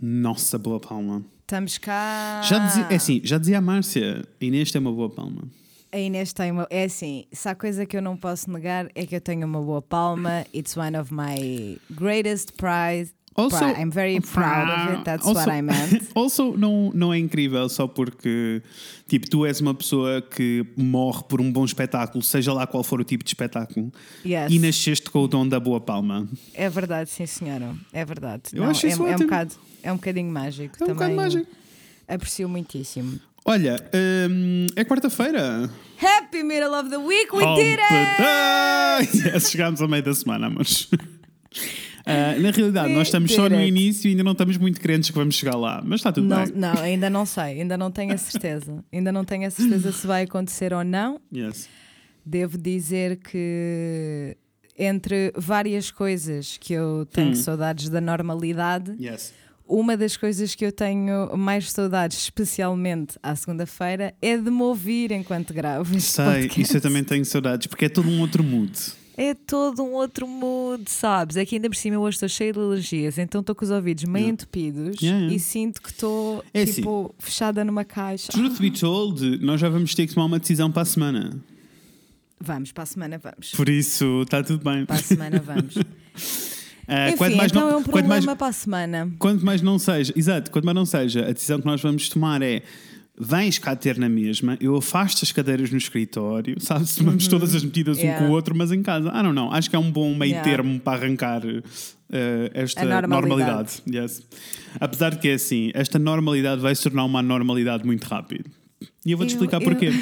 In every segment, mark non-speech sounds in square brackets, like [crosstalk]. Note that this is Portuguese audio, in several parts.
Nossa, boa palma. Estamos cá. Já dizia, é assim, já dizia a Márcia, a Inês tem uma boa palma. A Inês tem uma. É assim, se há coisa que eu não posso negar é que eu tenho uma boa palma. It's one of my greatest prize. Also- Pri- I'm very proud of it. That's Also- what I meant. [laughs] Also, não, não é incrível só porque, tipo, tu és uma pessoa que morre por um bom espetáculo, seja lá qual for o tipo de espetáculo, Yes. e nasceste com o dom da boa palma. É verdade, sim, senhora. É verdade. Eu Não, acho é, isso é um ótimo. bocado, é um bocadinho mágico. É um bocado mágico. Aprecio muitíssimo. Olha, hum, é quarta-feira. Happy middle of the week, we Oh, did it! [laughs] Yes, chegámos ao meio da semana, amores. [laughs] Ah, na realidade, nós estamos só no início e ainda não estamos muito crentes que vamos chegar lá, mas está tudo Não, bem. não, ainda não sei, ainda não tenho a certeza. ainda não tenho a certeza se vai acontecer ou não. Yes. Devo dizer que entre várias coisas que eu tenho Hum. saudades da normalidade, Yes. uma das coisas que eu tenho mais saudades, especialmente à segunda-feira, é de me ouvir enquanto gravo. Sei, podcast. isso eu também tenho saudades, porque é todo um outro mood. É todo um outro mood, sabes? É que ainda por cima eu hoje estou cheia de alergias, então estou com os ouvidos meio Yeah. entupidos Yeah, yeah. e sinto que estou É tipo fechada numa caixa. Truth be told, nós já vamos ter que tomar uma decisão para a semana. Vamos, para a semana vamos. Por isso, está tudo bem. Para a semana vamos. [laughs] Ah, Enfim, mais então não, é um problema mais, para a semana. quanto mais não seja, exato, quanto mais não seja, a decisão que nós vamos tomar é vens cá ter na mesma, eu afasto as cadeiras no escritório, [laughs] sabes? Tomamos todas as medidas um Uhum. Yeah. com o outro, mas em casa. Ah, não, não. Acho que é um bom meio Yeah. termo para arrancar eh, esta A normalidade. Yes. Apesar de que é assim, esta normalidade vai se tornar uma normalidade muito rápido. E eu vou-te explicar eu- porquê. [laughs]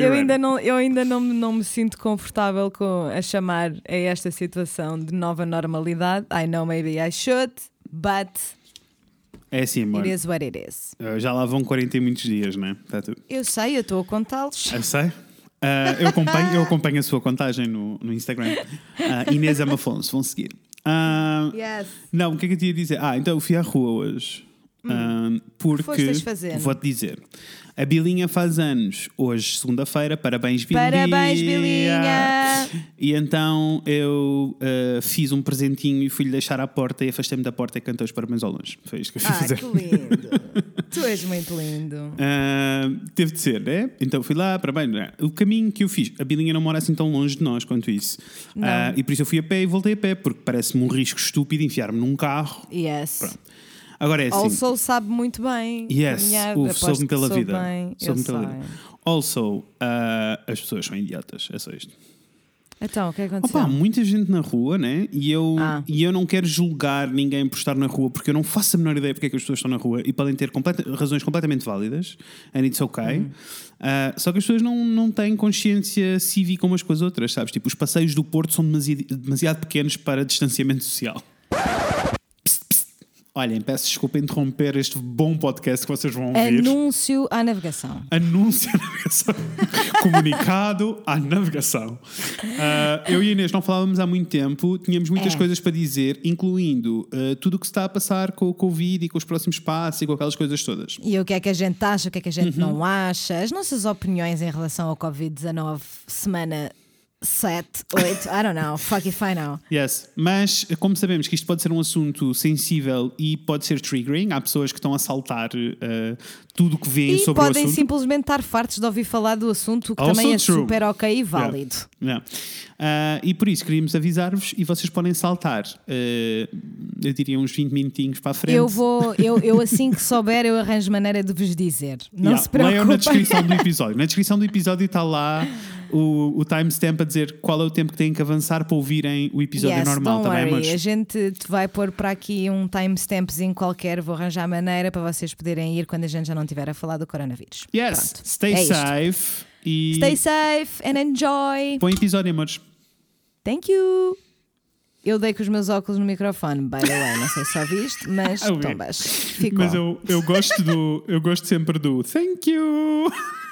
Eu ainda, não, eu ainda não, me- não me sinto confortável com a chamar a esta situação de nova normalidade. I know maybe I should, but É assim, amor. it is what it is. Eh, Já lá vão 40 e muitos dias, né? Tudo. Eu sei, eu estou a contá-los. Eu sei. Ah, eu, acompanho, eu acompanho a sua contagem no, no Instagram. Ah, Inês M. Afonso, vão seguir. Ah, Yes. não, o que é que eu te ia dizer? Ah, então eu fui à rua hoje. Ah, porque vou-te dizer. A Bilinha faz anos hoje, segunda-feira. Parabéns, Bilinha! Parabéns, Bilinha! E então eu ah, fiz um presentinho e fui-lhe deixar à porta e afastei-me da porta e cantei os parabéns ao longe. Foi isto que eu fui Ah, fazer. que lindo. tu és muito lindo. Ah, teve de ser, né? Então fui lá, para bem. né? O caminho que eu fiz, a Bilinha não mora assim tão longe de nós quanto isso. Ah, e por isso eu fui a pé e voltei a pé, porque parece-me um risco estúpido enfiar-me num carro. Yes. Agora é assim. Also sabe muito bem. Yes, soube-me pela soube vida. Bem. Eu Soube-me pela sei. vida. Also, ah, as pessoas são idiotas, é só isto. Então, o que é que aconteceu? Opa, há muita gente na rua, né? E eu, Ah. e eu não quero julgar ninguém por estar na rua, porque eu não faço a menor ideia porque é que as pessoas estão na rua e podem ter completa- razões completamente válidas, and it's okay. Uhum. Ah, só que as pessoas não, não têm consciência cívica umas com as outras, sabes? Tipo, os passeios do Porto são demasiado, demasiado pequenos para distanciamento social. Olhem, peço desculpa interromper este bom podcast que vocês vão ouvir. Anúncio à navegação. Anúncio à navegação. [laughs] Comunicado à navegação. Ah, eu e Inês não falávamos há muito tempo, tínhamos muitas É. coisas para dizer, incluindo ah, tudo o que se está a passar com o Covid e com os próximos passos e com aquelas coisas todas. E o que é que a gente acha, o que é que a gente Uhum. não acha, as nossas opiniões em relação ao Covid-19, semana 7, 8, I don't know, fuck if I know. Yes, mas como sabemos que isto pode ser um assunto sensível e pode ser triggering, há pessoas que estão a saltar ah, tudo o que veem E sobre o podem assunto. simplesmente estar fartos de ouvir falar do assunto, o que Also também é true. super ok e válido. Yeah. Ah, e por isso queríamos avisar-vos e vocês podem saltar, ah, eu diria uns 20 minutinhos para a frente. Eu vou, eu, eu assim que souber, eu arranjo maneira de vos dizer. Não Yeah, se preocupem. Leiam na descrição do episódio. Na descrição do episódio está lá o, o timestamp a dizer qual é o tempo que têm que avançar para ouvirem o episódio Yes, normal, don't tá bem, worry. A mas gente te vai pôr para aqui um timestampzinho qualquer, vou arranjar maneira para vocês poderem ir quando a gente já não estiver a falar do coronavírus. Yes, Pronto. stay É isto. safe e Stay safe and enjoy. bom episódio, amores. Thank you. Eu dei com os meus óculos no microfone, by the way, não sei se ouviste, mas [laughs] Eu vi. tombas. Ficou. Mas eu, eu gosto do eu gosto sempre do thank you. [laughs]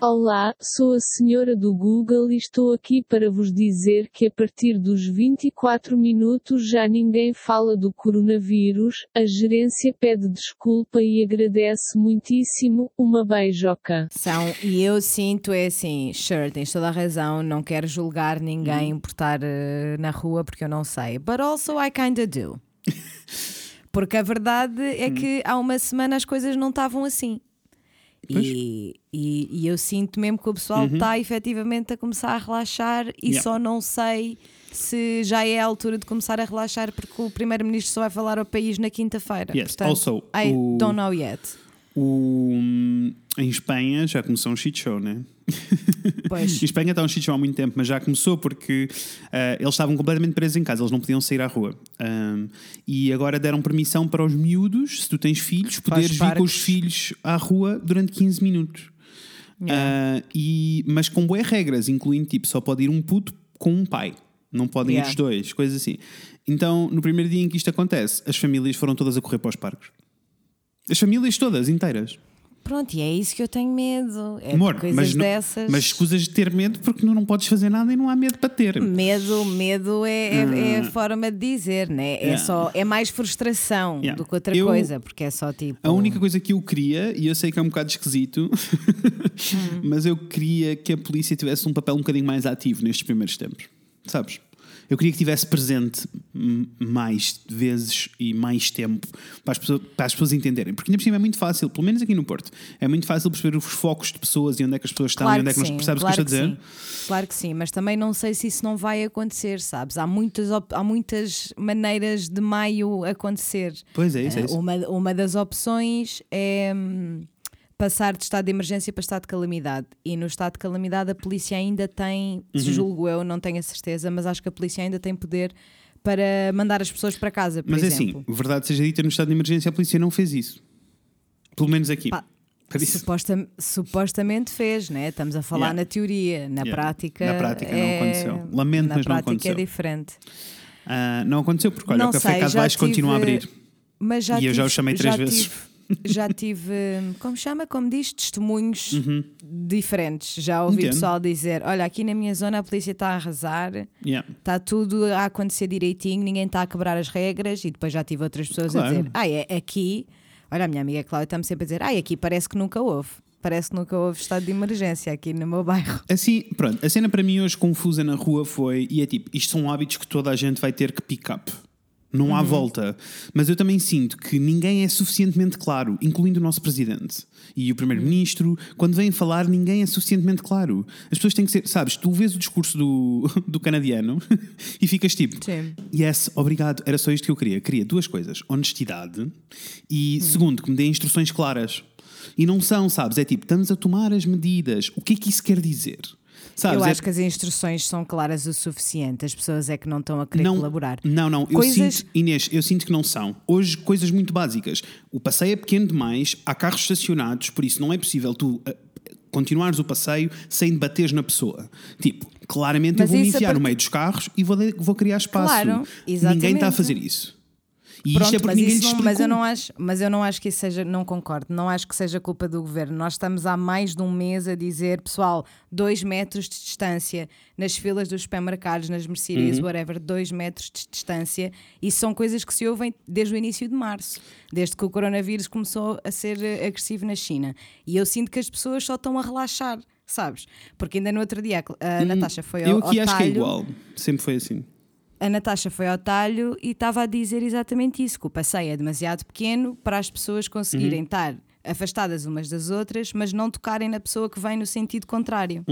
Olá, sou a senhora do Google e estou aqui para vos dizer que a partir dos 24 minutos já ninguém fala do coronavírus. A gerência pede desculpa e agradece muitíssimo. Uma beijoca. São, e eu sinto é assim, sure, tens toda a razão, não quero julgar ninguém por estar eh, na rua porque eu não sei. But also I kinda do. [laughs] Porque a verdade é que há uma semana as coisas não estavam assim. E, e, e eu sinto mesmo que o pessoal está efetivamente a começar a relaxar e Yeah. só não sei se já é a altura de começar a relaxar porque o Primeiro-Ministro só vai falar ao país na quinta-feira. Yes, Portanto, also, I o- don't know yet. O, em Espanha já começou um shit show, né? Pois. [laughs] Em Espanha está um shit show há muito tempo, mas já começou porque ah, eles estavam completamente presos em casa, eles não podiam sair à rua. Ahm, e agora deram permissão para os miúdos, se tu tens filhos, poderes vir com os filhos à rua durante 15 minutos. Ah, e, mas com boas regras, incluindo tipo, só pode ir um puto com um pai. Não podem Yeah. ir os dois, coisas assim. Então, no primeiro dia em que isto acontece, as famílias foram todas a correr para os parques. As famílias todas, inteiras. Pronto, e é isso que eu tenho medo. É Amor, coisas mas, não- dessas. mas escusas de ter medo porque não, não podes fazer nada e não há medo para ter. Medo, medo é, é, é a forma de dizer, né? É, Yeah. só, é mais frustração Yeah. do que outra Eu- coisa, porque é só tipo. A única coisa que eu queria, e eu sei que é um bocado esquisito, Hum. [laughs] mas eu queria que a polícia tivesse um papel um bocadinho mais ativo nestes primeiros tempos. Sabes? Eu queria que estivesse presente mais vezes e mais tempo para as, pessoas, para as pessoas entenderem. Porque ainda por cima é muito fácil, pelo menos aqui no Porto, é muito fácil perceber os focos de pessoas e onde é que as pessoas estão e Claro onde é que nós sim, percebes claro o que eu estou a dizer. sim. Claro que sim, mas também não sei se isso não vai acontecer, sabes? Há muitas, há muitas maneiras de maio acontecer. Pois é, isso é Eh, isso. Uma, uma das opções é hum, passar de estado de emergência para estado de calamidade. E no estado de calamidade a polícia ainda tem, Uhum. julgo eu, não tenho a certeza, mas acho que a polícia ainda tem poder para mandar as pessoas para casa, por Mas é exemplo. assim, verdade seja dita, no estado de emergência a polícia não fez isso. Pelo menos aqui. Pá, Suposta- supostamente fez, né? Estamos a falar Yeah. na teoria, na Yeah. prática. Na prática não é- aconteceu. Lamento, na mas não prática aconteceu. é diferente. Ah, não aconteceu porque, olha, Não o Café sei, Casa já Baixo continua a tive- abrir. Mas já E eu já o tive- chamei três já vezes. tive- já tive, como chama, como diz, testemunhos diferentes. Já ouvi Uhum. Entendo. pessoal dizer: Olha, aqui na minha zona a polícia está a arrasar, Yeah. está tudo a acontecer direitinho, ninguém está a quebrar as regras. E depois já tive outras pessoas Claro. a dizer: Ah, é aqui. Olha, a minha amiga Cláudia está-me sempre a dizer: Ah, aqui parece que nunca houve. Parece que nunca houve estado de emergência aqui no meu bairro. Assim, pronto, a cena para mim hoje confusa na rua foi, e é tipo, isto são hábitos que toda a gente vai ter que pick up. Não Uhum. há volta. Mas eu também sinto que ninguém é suficientemente claro, incluindo o nosso presidente e o primeiro-ministro. Quando vêm falar, ninguém é suficientemente claro. As pessoas têm que ser, sabes, tu vês o discurso do, [laughs] do canadiano [laughs] e ficas tipo, Sim. yes, obrigado, era só isto que eu queria. Queria duas coisas: honestidade e, segundo, que me dê instruções claras. E não são, sabes? É tipo, estamos a tomar as medidas. O que é que isso quer dizer? Sabes? Eu É- acho que as instruções são claras o suficiente, as pessoas é que não estão a querer não, colaborar. Não, não, eu Coisas- sinto, Inês, eu sinto que não são. Hoje, coisas muito básicas. O passeio é pequeno demais, há carros estacionados, por isso não é possível tu ah, continuares o passeio sem bateres na pessoa. Tipo, claramente Mas eu vou me a enfiar no meio dos carros e vou, vou criar espaço. Claro, Ninguém está a exatamente. fazer isso. E Pronto, isto é porque mas, ninguém lhes não, mas eu explicou. não acho, mas eu não acho que isso seja, não concordo, não acho que seja culpa do governo. Nós estamos há mais de um mês a dizer, pessoal, dois metros de distância nas filas dos supermercados, nas mercearias, Uhum. whatever, dois metros de distância. Isso são coisas que se ouvem desde o início de março, desde que o coronavírus começou a ser eh, agressivo na China. E eu sinto que as pessoas só estão a relaxar, sabes? Porque ainda no outro dia a, a Natasha foi ao, Eu aqui acho que é igual. Sempre foi assim. A Natasha foi ao talho e estava a dizer exatamente isso: que o passeio é demasiado pequeno para as pessoas conseguirem estar afastadas umas das outras, mas não tocarem na pessoa que vem no sentido contrário.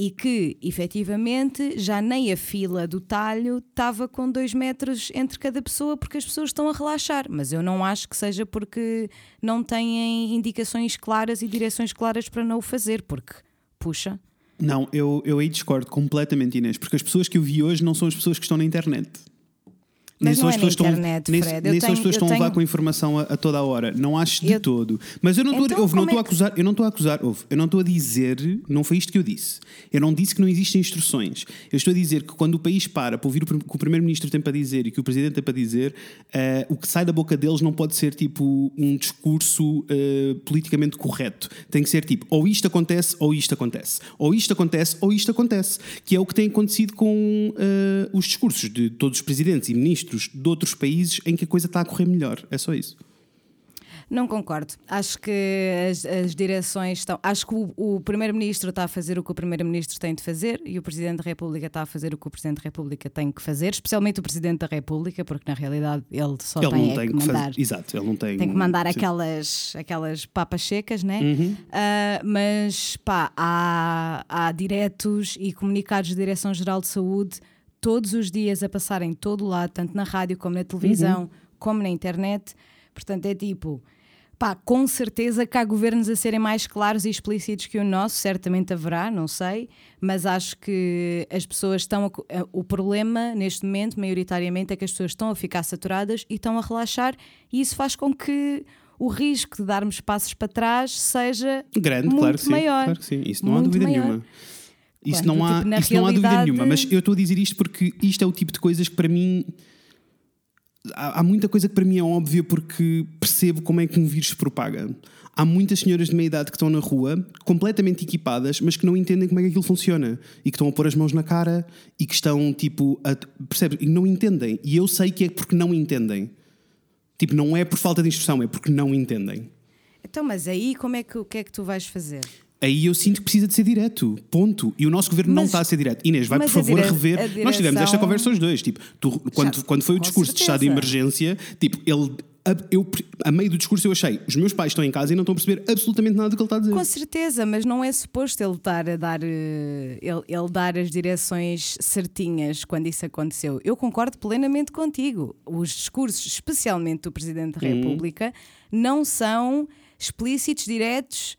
E que, efetivamente, já nem a fila do talho estava com dois metros entre cada pessoa porque as pessoas estão a relaxar. Mas eu não acho que seja porque não têm indicações claras e direções claras para não o fazer, porque, puxa. Não, eu, eu aí discordo completamente, Inês, porque as pessoas que eu vi hoje não são as pessoas que estão na internet. Nem Mas são as pessoas estão, internet, nem, Fred. As pessoas estão a levar tenho- com informação a, a toda a hora. Não acho de Eu- todo. Mas eu não estou Então, estou a é que- acusar, eu não estou a acusar, ouve, eu não estou a dizer, não foi isto que eu disse. Eu não disse que não existem instruções. Eu estou a dizer que quando o país para para ouvir o que o primeiro-ministro tem para dizer e que o presidente tem para dizer, eh, o que sai da boca deles não pode ser tipo um discurso eh, politicamente correto. Tem que ser tipo, ou isto acontece ou isto acontece. Ou isto acontece ou isto acontece. Que é o que tem acontecido com eh, os discursos de todos os presidentes e ministros de outros países em que a coisa está a correr melhor. É só isso. Não concordo. Acho que as, as direções estão. Acho que o, o Primeiro-Ministro está a fazer o que o Primeiro-Ministro tem de fazer e o Presidente da República está a fazer o que o Presidente da República tem que fazer, especialmente o Presidente da República, porque na realidade ele só ele tem, é tem que que mandar. fazer. Exato, ele não tem. Tem que mandar sim. aquelas, aquelas papas secas, né? Uhum. Ah, mas pá, há, há diretos e comunicados de Direção-Geral de Saúde todos os dias a passar em todo o lado, tanto na rádio como na televisão, Uhum. como na internet. Portanto, é tipo. Pá, com certeza que há governos a serem mais claros e explícitos que o nosso, certamente haverá, não sei, mas acho que as pessoas estão. A, a- o problema neste momento, maioritariamente, é que as pessoas estão a ficar saturadas e estão a relaxar, e isso faz com que o risco de darmos passos para trás seja Grande, muito claro que sim. maior. Claro que sim. Isso não há dúvida maior. nenhuma. Isso, Quando, não há, tipo, isso não há dúvida realidade- nenhuma, mas eu estou a dizer isto porque isto é o tipo de coisas que para mim. Há, há muita coisa que para mim é óbvia porque percebo como é que um vírus se propaga. Há muitas senhoras de meia idade que estão na rua, completamente equipadas, mas que não entendem como é que aquilo funciona e que estão a pôr as mãos na cara e que estão tipo. A, percebes? E não entendem. E eu sei que é porque não entendem. Tipo, não é por falta de instrução, é porque não entendem. Então, mas aí como é que o que é que tu vais fazer? Aí eu sinto que precisa de ser direto, ponto. E o nosso governo não Mas- está a ser direto. Inês, vai por favor dire- rever. a Nós tivemos esta direção- conversa os dois. Tipo, tu- quando, quando foi o discurso de estado de certeza. emergência, tipo, ele. A, eu, a meio do discurso eu achei, os meus pais estão em casa e não estão a perceber absolutamente nada do que ele está a dizer. Com certeza, mas não é suposto ele estar a dar, eh, ele, ele dar as direções certinhas quando isso aconteceu. Eu concordo plenamente contigo. Os discursos, especialmente do Presidente da Uhum. República, não são explícitos, diretos,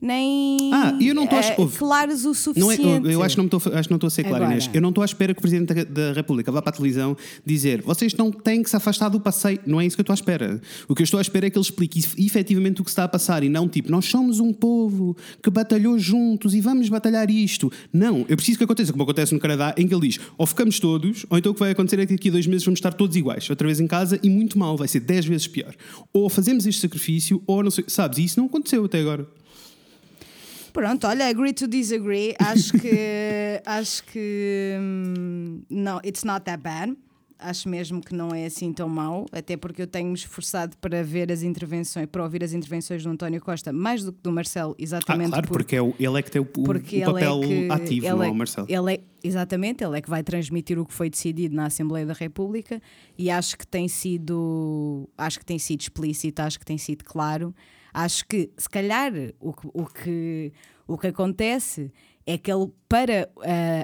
nem Ah, eu não a- eh, ouve, claros o é, suficiente. eu, eu acho que não estou, a- ser claro, Agora. Inês. Eu não estou à espera que o Presidente da, da República vá para a televisão dizer vocês não têm que se afastar do passeio. Não é isso que eu estou à espera. O que eu estou à espera é que ele explique ef- efetivamente o que está a passar e não tipo, nós somos um povo que batalhou juntos e vamos batalhar isto. Não, eu preciso que aconteça como acontece no Canadá, em que ele diz ou ficamos todos, ou então o que vai acontecer é que daqui a dois meses vamos estar todos iguais, outra vez em casa e muito mal, vai ser dez vezes pior. Ou fazemos este sacrifício, ou não sei, sabes, e isso não aconteceu até agora. Pronto, olha, agree to disagree. Acho que [laughs] acho que hum, não, it's not that bad. Acho mesmo que não é assim tão mau, até porque eu tenho-me esforçado para ver as intervenções, para ouvir as intervenções do António Costa, mais do que do Marcelo, Ah, exatamente claro, por- porque é o- ele é que tem o, o- ele papel é que, ativo, não é, é o Marcelo. Ele é, exatamente, ele é que vai transmitir o que foi decidido na Assembleia da República e acho que tem sido, acho que tem sido explícito, acho que tem sido claro. Acho que se calhar o que, o que, o que acontece é que ele, para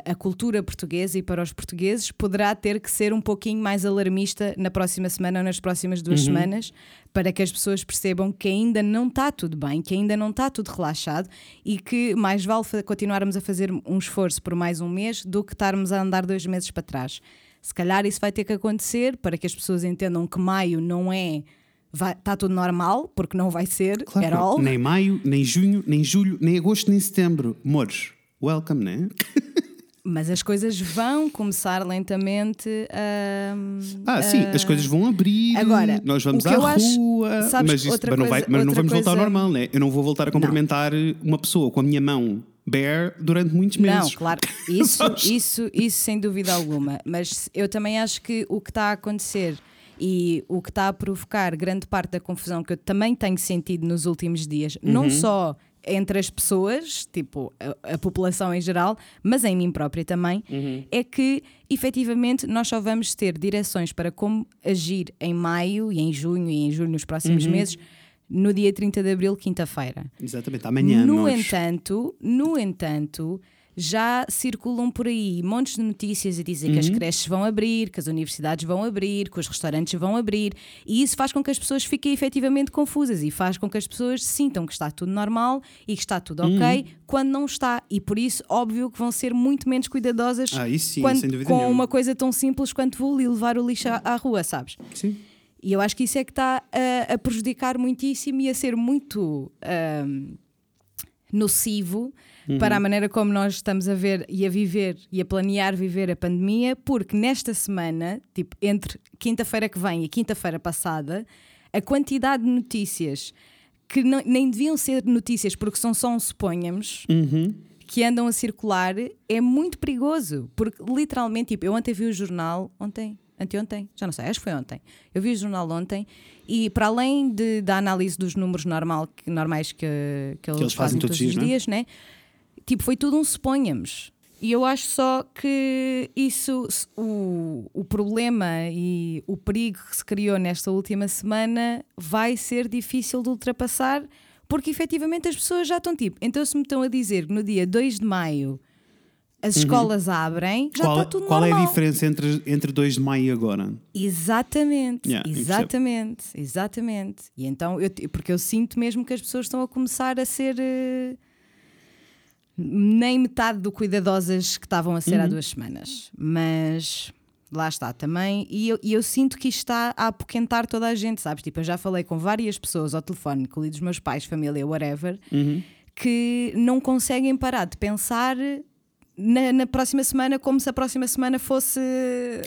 a, a cultura portuguesa e para os portugueses, poderá ter que ser um pouquinho mais alarmista na próxima semana ou nas próximas duas Uhum. semanas, para que as pessoas percebam que ainda não está tudo bem, que ainda não está tudo relaxado e que mais vale continuarmos a fazer um esforço por mais um mês do que estarmos a andar dois meses para trás. Se calhar isso vai ter que acontecer para que as pessoas entendam que maio não é. Está tudo normal, porque não vai ser Claro at não. all. Nem maio, nem junho, nem julho, nem agosto, nem setembro. Mores, welcome, né? [laughs] Mas as coisas vão começar lentamente a. Ah, sim, as coisas vão abrir, Agora, nós vamos à eu acho- rua, sabes, mas, isso- mas não, coisa- vai- mas não vamos voltar ao coisa- normal, né? Eu não vou voltar a cumprimentar uma pessoa com a minha mão bare durante muitos meses. Não, claro, isso, [laughs] isso, isso sem dúvida alguma. Mas eu também acho que o que está a acontecer e o que está a provocar grande parte da confusão que eu também tenho sentido nos últimos dias, Uhum. não só entre as pessoas, tipo a, a população em geral, mas em mim própria também, Uhum. é que efetivamente nós só vamos ter direções para como agir em maio e em junho e em julho nos próximos Uhum. meses no dia 30 de abril, quinta-feira. Exatamente, amanhã No nós. entanto, no entanto, já circulam por aí montes de notícias a dizer que as creches vão abrir, que as universidades vão abrir, que os restaurantes vão abrir, e isso faz com que as pessoas fiquem efetivamente confusas e faz com que as pessoas sintam que está tudo normal e que está tudo ok, quando não está. E por isso, óbvio que vão ser muito menos cuidadosas Ah, sim, quando- com nenhuma. uma coisa tão simples quanto vou levar o lixo à, à rua, sabes? Sim. E eu acho que isso é que está a, a prejudicar muitíssimo e a ser muito ahm, nocivo para a maneira como nós estamos a ver e a viver e a planear viver a pandemia, porque nesta semana, tipo, entre quinta-feira que vem e quinta-feira passada, a quantidade de notícias que não- nem deviam ser notícias porque são só um suponhamos que andam a circular é muito perigoso. Porque literalmente, tipo, eu ontem vi o jornal, ontem, anteontem, já não sei, acho que foi ontem. Eu vi o jornal ontem e para além de, da análise dos números normal, que- normais que, que, eles, fazem todos, os não é? dias, né? Tipo, foi tudo um suponhamos. E eu acho só que isso, o, o problema e o perigo que se criou nesta última semana vai ser difícil de ultrapassar, porque efetivamente as pessoas já estão tipo. Então, se me estão a dizer que no dia 2 de maio as escolas abrem, já Uhum. Qual, está tudo qual é normal. a diferença entre, entre 2 de maio e agora? Exatamente, Yeah, exatamente, exatamente. E então, eu, porque eu sinto mesmo que as pessoas estão a começar a ser eh, nem metade do cuidadosas que estavam a ser Uhum. há duas semanas. Mas lá está também. E eu, e eu sinto que isto está a apoquentar toda a gente, sabes? Tipo, eu já falei com várias pessoas ao telefone, incluídos meus pais, família, whatever, Uhum. que não conseguem parar de pensar. Na, na próxima semana, como se a próxima semana fosse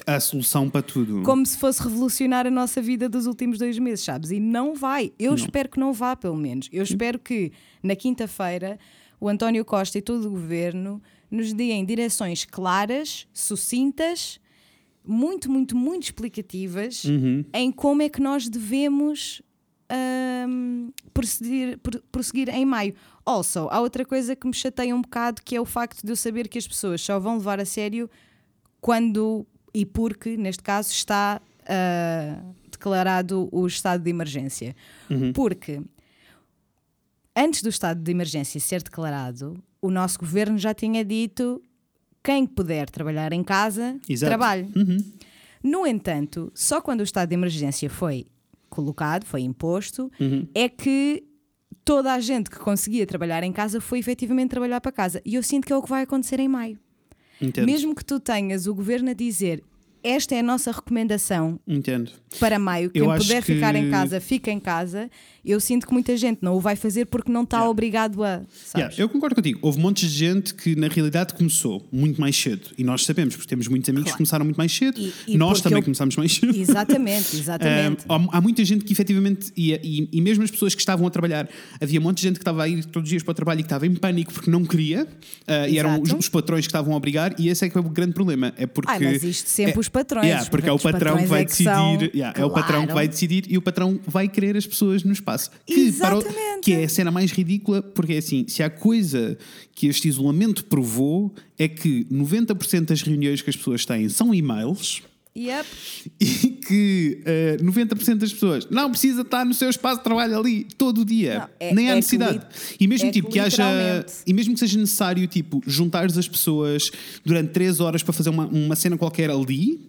A solução para tudo. como se fosse revolucionar a nossa vida dos últimos dois meses, sabes? E não vai. Eu espero que não vá, pelo menos. Eu espero que na quinta-feira o António Costa e todo o governo nos deem direções claras, sucintas, muito, muito, muito explicativas em como é que nós devemos ahm, prosseguir, pro- prosseguir em maio. Also, há outra coisa que me chateia um bocado que é o facto de eu saber que as pessoas só vão levar a sério quando e porque, neste caso, está ah, declarado o estado de emergência. Porque antes do estado de emergência ser declarado, o nosso governo já tinha dito quem puder trabalhar em casa, Exato. trabalhe. No entanto, só quando o estado de emergência foi colocado, foi imposto, é que toda a gente que conseguia trabalhar em casa foi efetivamente trabalhar para casa. E eu sinto que é o que vai acontecer em maio. Entendo. Mesmo que tu tenhas o governo a dizer esta é a nossa recomendação Entendo. para maio, quem Eu puder que- ficar em casa, fica em casa. Eu sinto que muita gente não o vai fazer porque não está Yeah. obrigado a. Yeah, eu concordo contigo. Houve montes de gente que na realidade começou muito mais cedo. E nós sabemos, porque temos muitos amigos Claro. que começaram muito mais cedo. E- e nós também eu- começámos mais cedo. Exatamente, [laughs] exatamente. Um, há, há muita gente que efetivamente ia, e, e mesmo as pessoas que estavam a trabalhar, havia monte de gente que estava a ir todos os dias para o trabalho e que estava em pânico porque não queria, uh, e eram os, os patrões que estavam a obrigar, e esse é que é o grande problema. É porque, Ai, mas isto sempre é, os patrões, Yeah, porque é o patrão que vai é que são- decidir, yeah, é o patrão que Claro. vai decidir e o patrão vai querer as pessoas no espaço. Que, para o- Exatamente. que é a cena mais ridícula, porque é assim: se há coisa que este isolamento provou, é que 90% das reuniões que as pessoas têm são e-mails Yep. e que eh, 90% das pessoas não precisa estar no seu espaço de trabalho ali todo o dia, Não, é- nem há é que necessidade. li- e mesmo é tipo que que haja e mesmo que seja necessário tipo juntares as pessoas durante 3 horas para fazer uma, uma cena qualquer ali,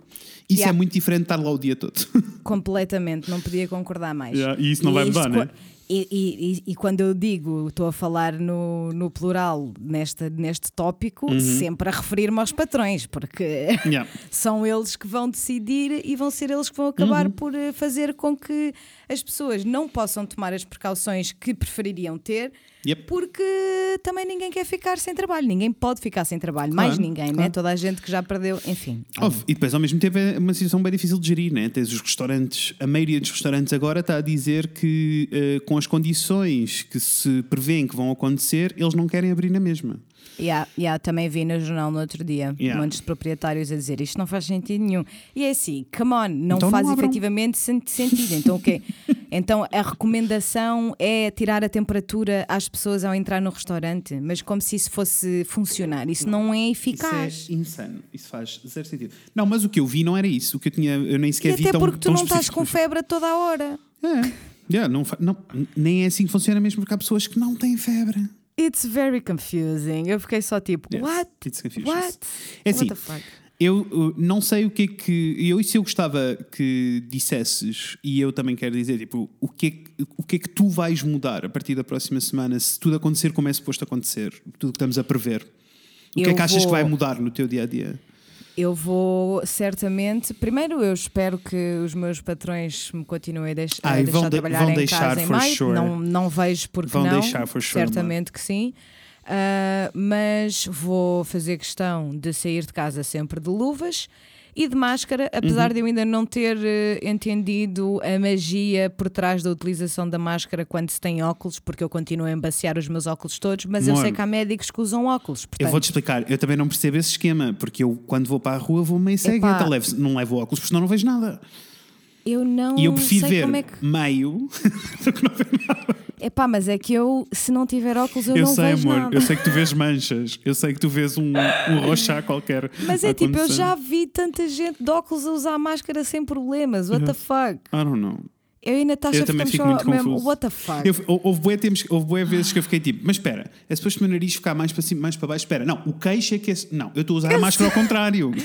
isso Yeah. é muito diferente de estar lá o dia todo. [laughs] Completamente, não podia concordar mais. Yeah, e isso não vai isto mudar, né? E, e- e- e quando eu digo, estou a falar no, no plural neste, neste tópico, Uhum. sempre a referir-me aos patrões, porque Yeah. [laughs] são eles que vão decidir e vão ser eles que vão acabar Uhum. por eh, fazer com que as pessoas não possam tomar as precauções que prefeririam ter. Yep. Porque também ninguém quer ficar sem trabalho, ninguém pode ficar sem trabalho, mais Claro, ninguém, né? claro. Toda a gente que já perdeu, enfim. Óbvio. E depois, ao mesmo tempo, é uma situação bem difícil de gerir, né? Tens os restaurantes, a maioria dos restaurantes agora está a dizer que, eh, com as condições que se prevêem que vão acontecer, eles não querem abrir na mesma. Yeah, yeah, também vi no jornal no outro dia Yeah. montes de proprietários a dizer isto não faz sentido nenhum. E é assim, come on, não Então não faz abram. efetivamente sen- sentido. Então o quê? [laughs] Então a recomendação é tirar a temperatura às pessoas ao entrar no restaurante, mas como se isso fosse funcionar. Isso não é eficaz. Isso é insano. Isso faz zero sentido. Não, mas o que eu vi não era isso. O que eu tinha, eu nem E sequer vi até tão, porque tu não estás com febre a toda a hora. É. Yeah, não, não, nem é assim que funciona mesmo, porque há pessoas que não têm febre. It's very confusing. Eu fiquei só tipo, Yes, what? it's confusing. What? É assim, What the fuck? Eu uh, não sei o que é que. Eu, isso eu gostava que dissesses, e eu também quero dizer, tipo, o que, é que, o que é que tu vais mudar a partir da próxima semana se tudo acontecer como é suposto acontecer, tudo que estamos a prever? O que é Eu que achas que vou- vai mudar no teu dia a dia? Eu vou certamente. Primeiro, eu espero que os meus patrões me continuem a, deix a Ah, deixar vão de- trabalhar em deixar, casa em maio. sure. Não, não vejo porque Vão não. deixar, for sure, certamente que sim. Ah, mas vou fazer questão de sair de casa sempre de luvas e de máscara, apesar Uhum. de eu ainda não ter eh, entendido a magia por trás da utilização da máscara quando se tem óculos, porque eu continuo a embaciar os meus óculos todos, mas eu Amor, sei que há médicos que usam óculos. Eu Portanto, vou-te explicar, eu também não percebo esse esquema, porque eu quando vou para a rua vou meio cegueta, levo, não levo óculos, porque senão não vejo nada. Eu não E eu prefiro sei ver como é que. meio. [laughs] Epá, mas é que eu, se não tiver óculos, eu, Eu, não sei, vejo amor, nada. eu sei que tu vês manchas, eu sei que tu vês um, um roxá qualquer. Mas é tipo, eu já vi tanta gente de óculos a usar máscara sem problemas. What the fuck? I don't know. Eu e Natasha Eu também fico muito mesmo, confuso. what the fuck? Eu, hou- houve bué tempos, houve bué vezes que eu fiquei tipo, mas espera, é suposto o meu nariz ficar mais para cima, mais para baixo? Espera, não, o queixo é que é. Não, eu estou a usar a máscara ao contrário. [laughs]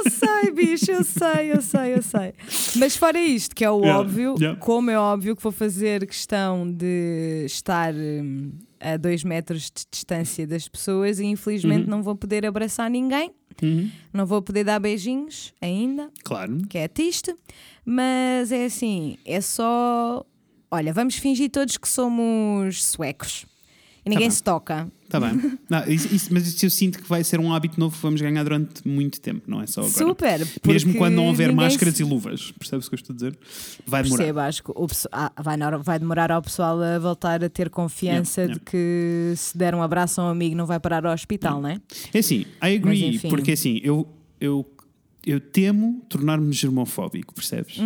Eu sei, bicho, eu sei, eu sei, eu sei. Mas fora isto, que é o Yeah, óbvio, yeah. como é óbvio que vou fazer questão de estar hum, a dois metros de distância das pessoas e infelizmente Uhum. não vou poder abraçar ninguém, não vou poder dar beijinhos ainda. Claro. que é triste, mas é assim, é só. Olha, vamos fingir todos que somos suecos e ninguém bem. se toca. Está bem. Não, isso- isso- mas isso eu sinto que vai ser um hábito novo que vamos ganhar durante muito tempo, não é só agora. Super! Mesmo quando não houver máscaras se... e luvas. Percebes o que eu estou a dizer? Vai demorar. Percebo, acho que o ah, vai, vai demorar ao pessoal a voltar a ter confiança Yeah, de que se der um abraço a um amigo não vai parar ao hospital, não é? É assim, I agree, Mas, porque assim, eu, eu, eu temo tornar-me germofóbico, percebes?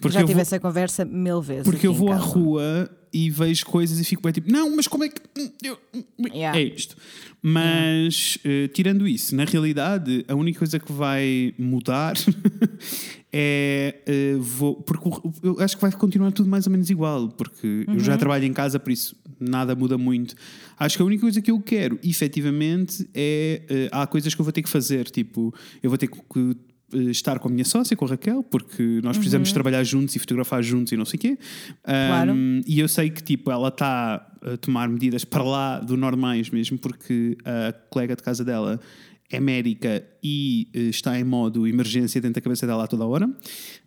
Porque Já tive vou- essa conversa mil vezes. Porque eu vou à rua e vejo coisas e fico bem tipo, não, mas como é que. hum, eu- hum, Yeah. É isto. Mas, eh, tirando isso, na realidade, a única coisa que vai mudar [laughs] é. eh, vou, porque eu acho que vai continuar tudo mais ou menos igual, porque eu Uhum. já trabalho em casa, por isso nada muda muito. Acho que a única coisa que eu quero, efetivamente, é. eh, há coisas que eu vou ter que fazer, tipo, eu vou ter que estar com a minha sócia, com a Raquel, porque nós precisamos trabalhar juntos e fotografar juntos e não sei o quê. Claro. Um, e eu sei que tipo, ela está a tomar medidas para lá do normais mesmo, porque a colega de casa dela é médica e eh, está em modo emergência dentro da cabeça dela a toda a hora.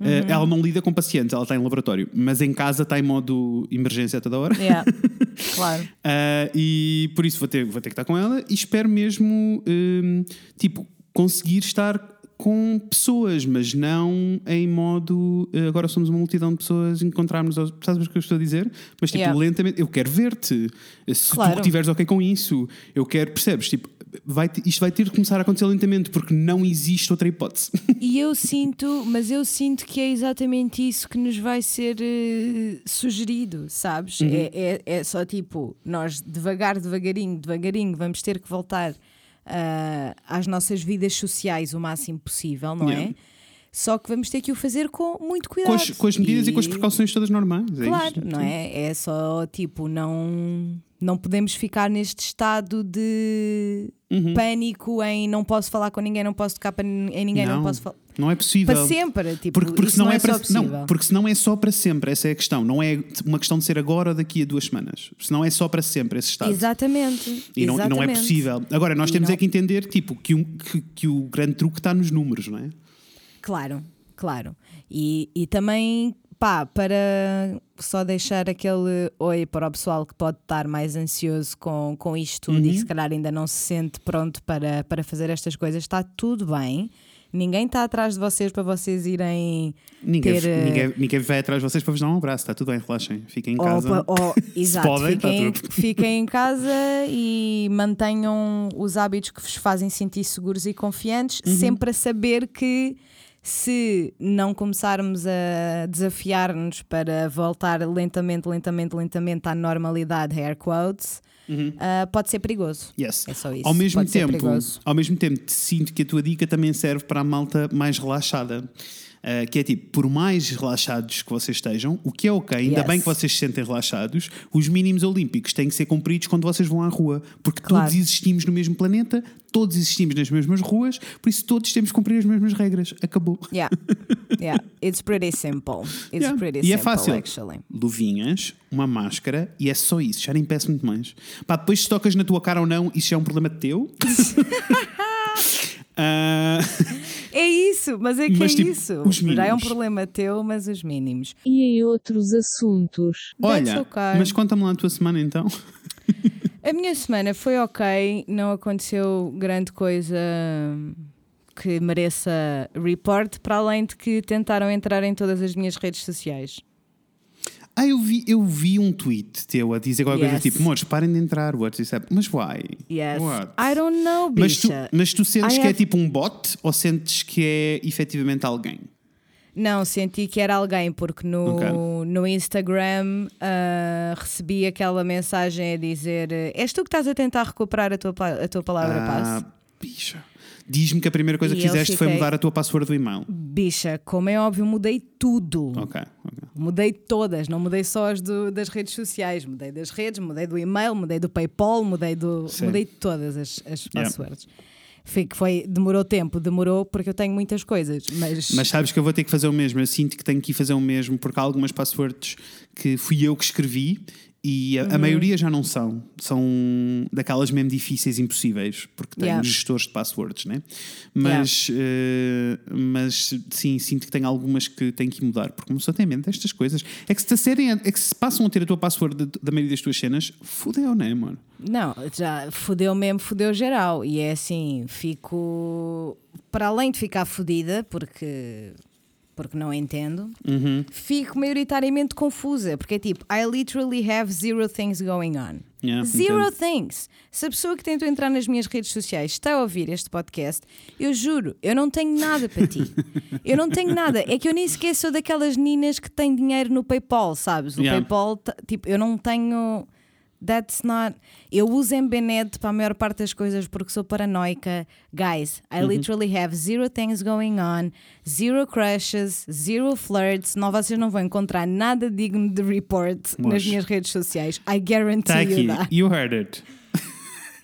Eh, ela não lida com pacientes, ela está em laboratório, mas em casa está em modo emergência a toda a hora. Yeah. [laughs] claro. Ah, e por isso vou ter, vou ter que estar com ela e espero mesmo hum, tipo, conseguir estar com pessoas, mas não em modo eh, agora somos uma multidão de pessoas encontrarmos aos- sabes o que eu estou a dizer? Mas tipo, Yeah. lentamente, eu quero ver-te se Claro. tu estiveres ok com isso, eu quero, percebes? Tipo, vai, isto vai ter de começar a acontecer lentamente porque não existe outra hipótese. [laughs] E eu sinto, mas eu sinto que é exatamente isso que nos vai ser eh, sugerido, sabes? Uhum. É, é, é só tipo, nós devagar, devagarinho, devagarinho vamos ter que voltar ah, às nossas vidas sociais o máximo possível, não Yeah. é? Só que vamos ter que o fazer com muito cuidado. com, as, com as medidas e, com as E- precauções todas normais. é Claro, isto. não é? É só tipo, não, não podemos ficar neste estado de Uhum. pânico em não posso falar com ninguém, não posso tocar em ninguém, não, Não, posso falar. Não é possível. Para sempre, tipo, Porque, porque senão não é, é, só para não, porque senão é só para sempre, essa é a questão. Não é uma questão de ser agora ou daqui a duas semanas. Senão é só para sempre esse estado. Exatamente. E não, e não é possível. Agora, nós E temos não- é que entender tipo, que, um- que, que o grande truque está nos números, não é? Claro, claro. E, e também, pá, para só deixar aquele oi para o pessoal que pode estar mais ansioso com, com isto tudo e Uhum. que se calhar ainda não se sente pronto para, para fazer estas coisas, está tudo bem. Ninguém está atrás de vocês para vocês irem Ninguém, ter. eh, ninguém, ninguém vai atrás de vocês para vos dar um abraço. Está tudo bem, relaxem. Fiquem em casa. ou- [laughs] exato, podem, está fiquem, tudo. fiquem em casa e mantenham os hábitos que vos fazem sentir seguros e confiantes, Uhum. sempre a saber que se não começarmos a desafiar-nos para voltar lentamente, lentamente, lentamente à normalidade, air quotes, ah, pode ser perigoso. Yes. É só isso. Ao mesmo Pode tempo, perigoso. ao mesmo tempo, sinto que a tua dica também serve para a malta mais relaxada. Uh, que é tipo, por mais relaxados que vocês estejam, o que é ok, ainda Yes. bem que vocês se sentem relaxados, os mínimos olímpicos têm que ser cumpridos quando vocês vão à rua, porque Claro. todos existimos no mesmo planeta, todos existimos nas mesmas ruas, por isso todos temos que cumprir as mesmas regras. Acabou. Yeah. Yeah. It's pretty simple. It's Yeah. pretty E simple, é fácil. actually. Luvinhas, uma máscara e é só isso. Já nem peço muito mais. Pá, depois se tocas na tua cara ou não, isso já é um problema teu. [laughs] Ah, [laughs] É isso, mas é que Mas, é tipo, isso. os Já é um problema teu, mas os mínimos. E em outros assuntos. Olha, okay. mas conta-me lá a tua semana então. A minha semana foi ok, não aconteceu grande coisa que mereça report, para além de que tentaram entrar em todas as minhas redes sociais. Ah, eu vi, eu vi um tweet teu a dizer qualquer coisa Yes. tipo, amores, parem de entrar, WhatsApp. Mas why? Yes. What? I don't know, Mas tu, bicha. mas tu sentes I que é tipo um bot ou sentes que é efetivamente alguém? Não, senti que era alguém, porque no, Ok. no Instagram ah, recebi aquela mensagem a dizer: És tu que estás a tentar recuperar a tua, a tua palavra passe? Ah, bicha. Diz-me que a primeira coisa E que fizeste foi fiquei- mudar a tua password do e-mail. Bicha, como é óbvio, mudei tudo. Ok, ok. Mudei todas, não mudei só as do- das redes sociais, mudei das redes, mudei do e-mail, mudei do PayPal, mudei do. Sim. Mudei todas as, as Yeah. passwords. Foi, que foi, demorou tempo, demorou porque eu tenho muitas coisas, mas, Mas sabes que eu vou ter que fazer o mesmo. Eu sinto que tenho que ir fazer o mesmo porque há algumas passwords que fui eu que escrevi e a, Uhum. a maioria já não são. São daquelas mesmo difíceis, impossíveis, porque tem Yeah. os gestores de passwords, né? Mas, eh, mas sim, sinto que tem algumas que tenho que mudar porque uma pessoa tem medo destas coisas. É que se, a- é que se passam a ter a tua password da maioria das tuas cenas, fodeu, né, mano? não, já fodeu mesmo, fodeu geral. E é assim, fico para além de ficar fodida, porque porque não entendo, Uhum. fico maioritariamente confusa, porque é tipo, I literally have zero things going on. Yeah, Zero entendo. things. Se a pessoa que tentou entrar nas minhas redes sociais está a ouvir este podcast, eu juro, eu não tenho nada para ti. [laughs] Eu não tenho nada. É que eu nem sequer sou daquelas ninas que têm dinheiro no PayPal, sabes? O Yeah. PayPal, tipo, eu não tenho. That's not. Eu uso MBNet para a maior parte das coisas porque sou paranoica. Guys, I Uhum. literally have zero things going on, zero crushes, zero flirts. Não, vocês não vão encontrar nada digno de report nas minhas redes sociais. I guarantee you Tá aqui, that. you heard it.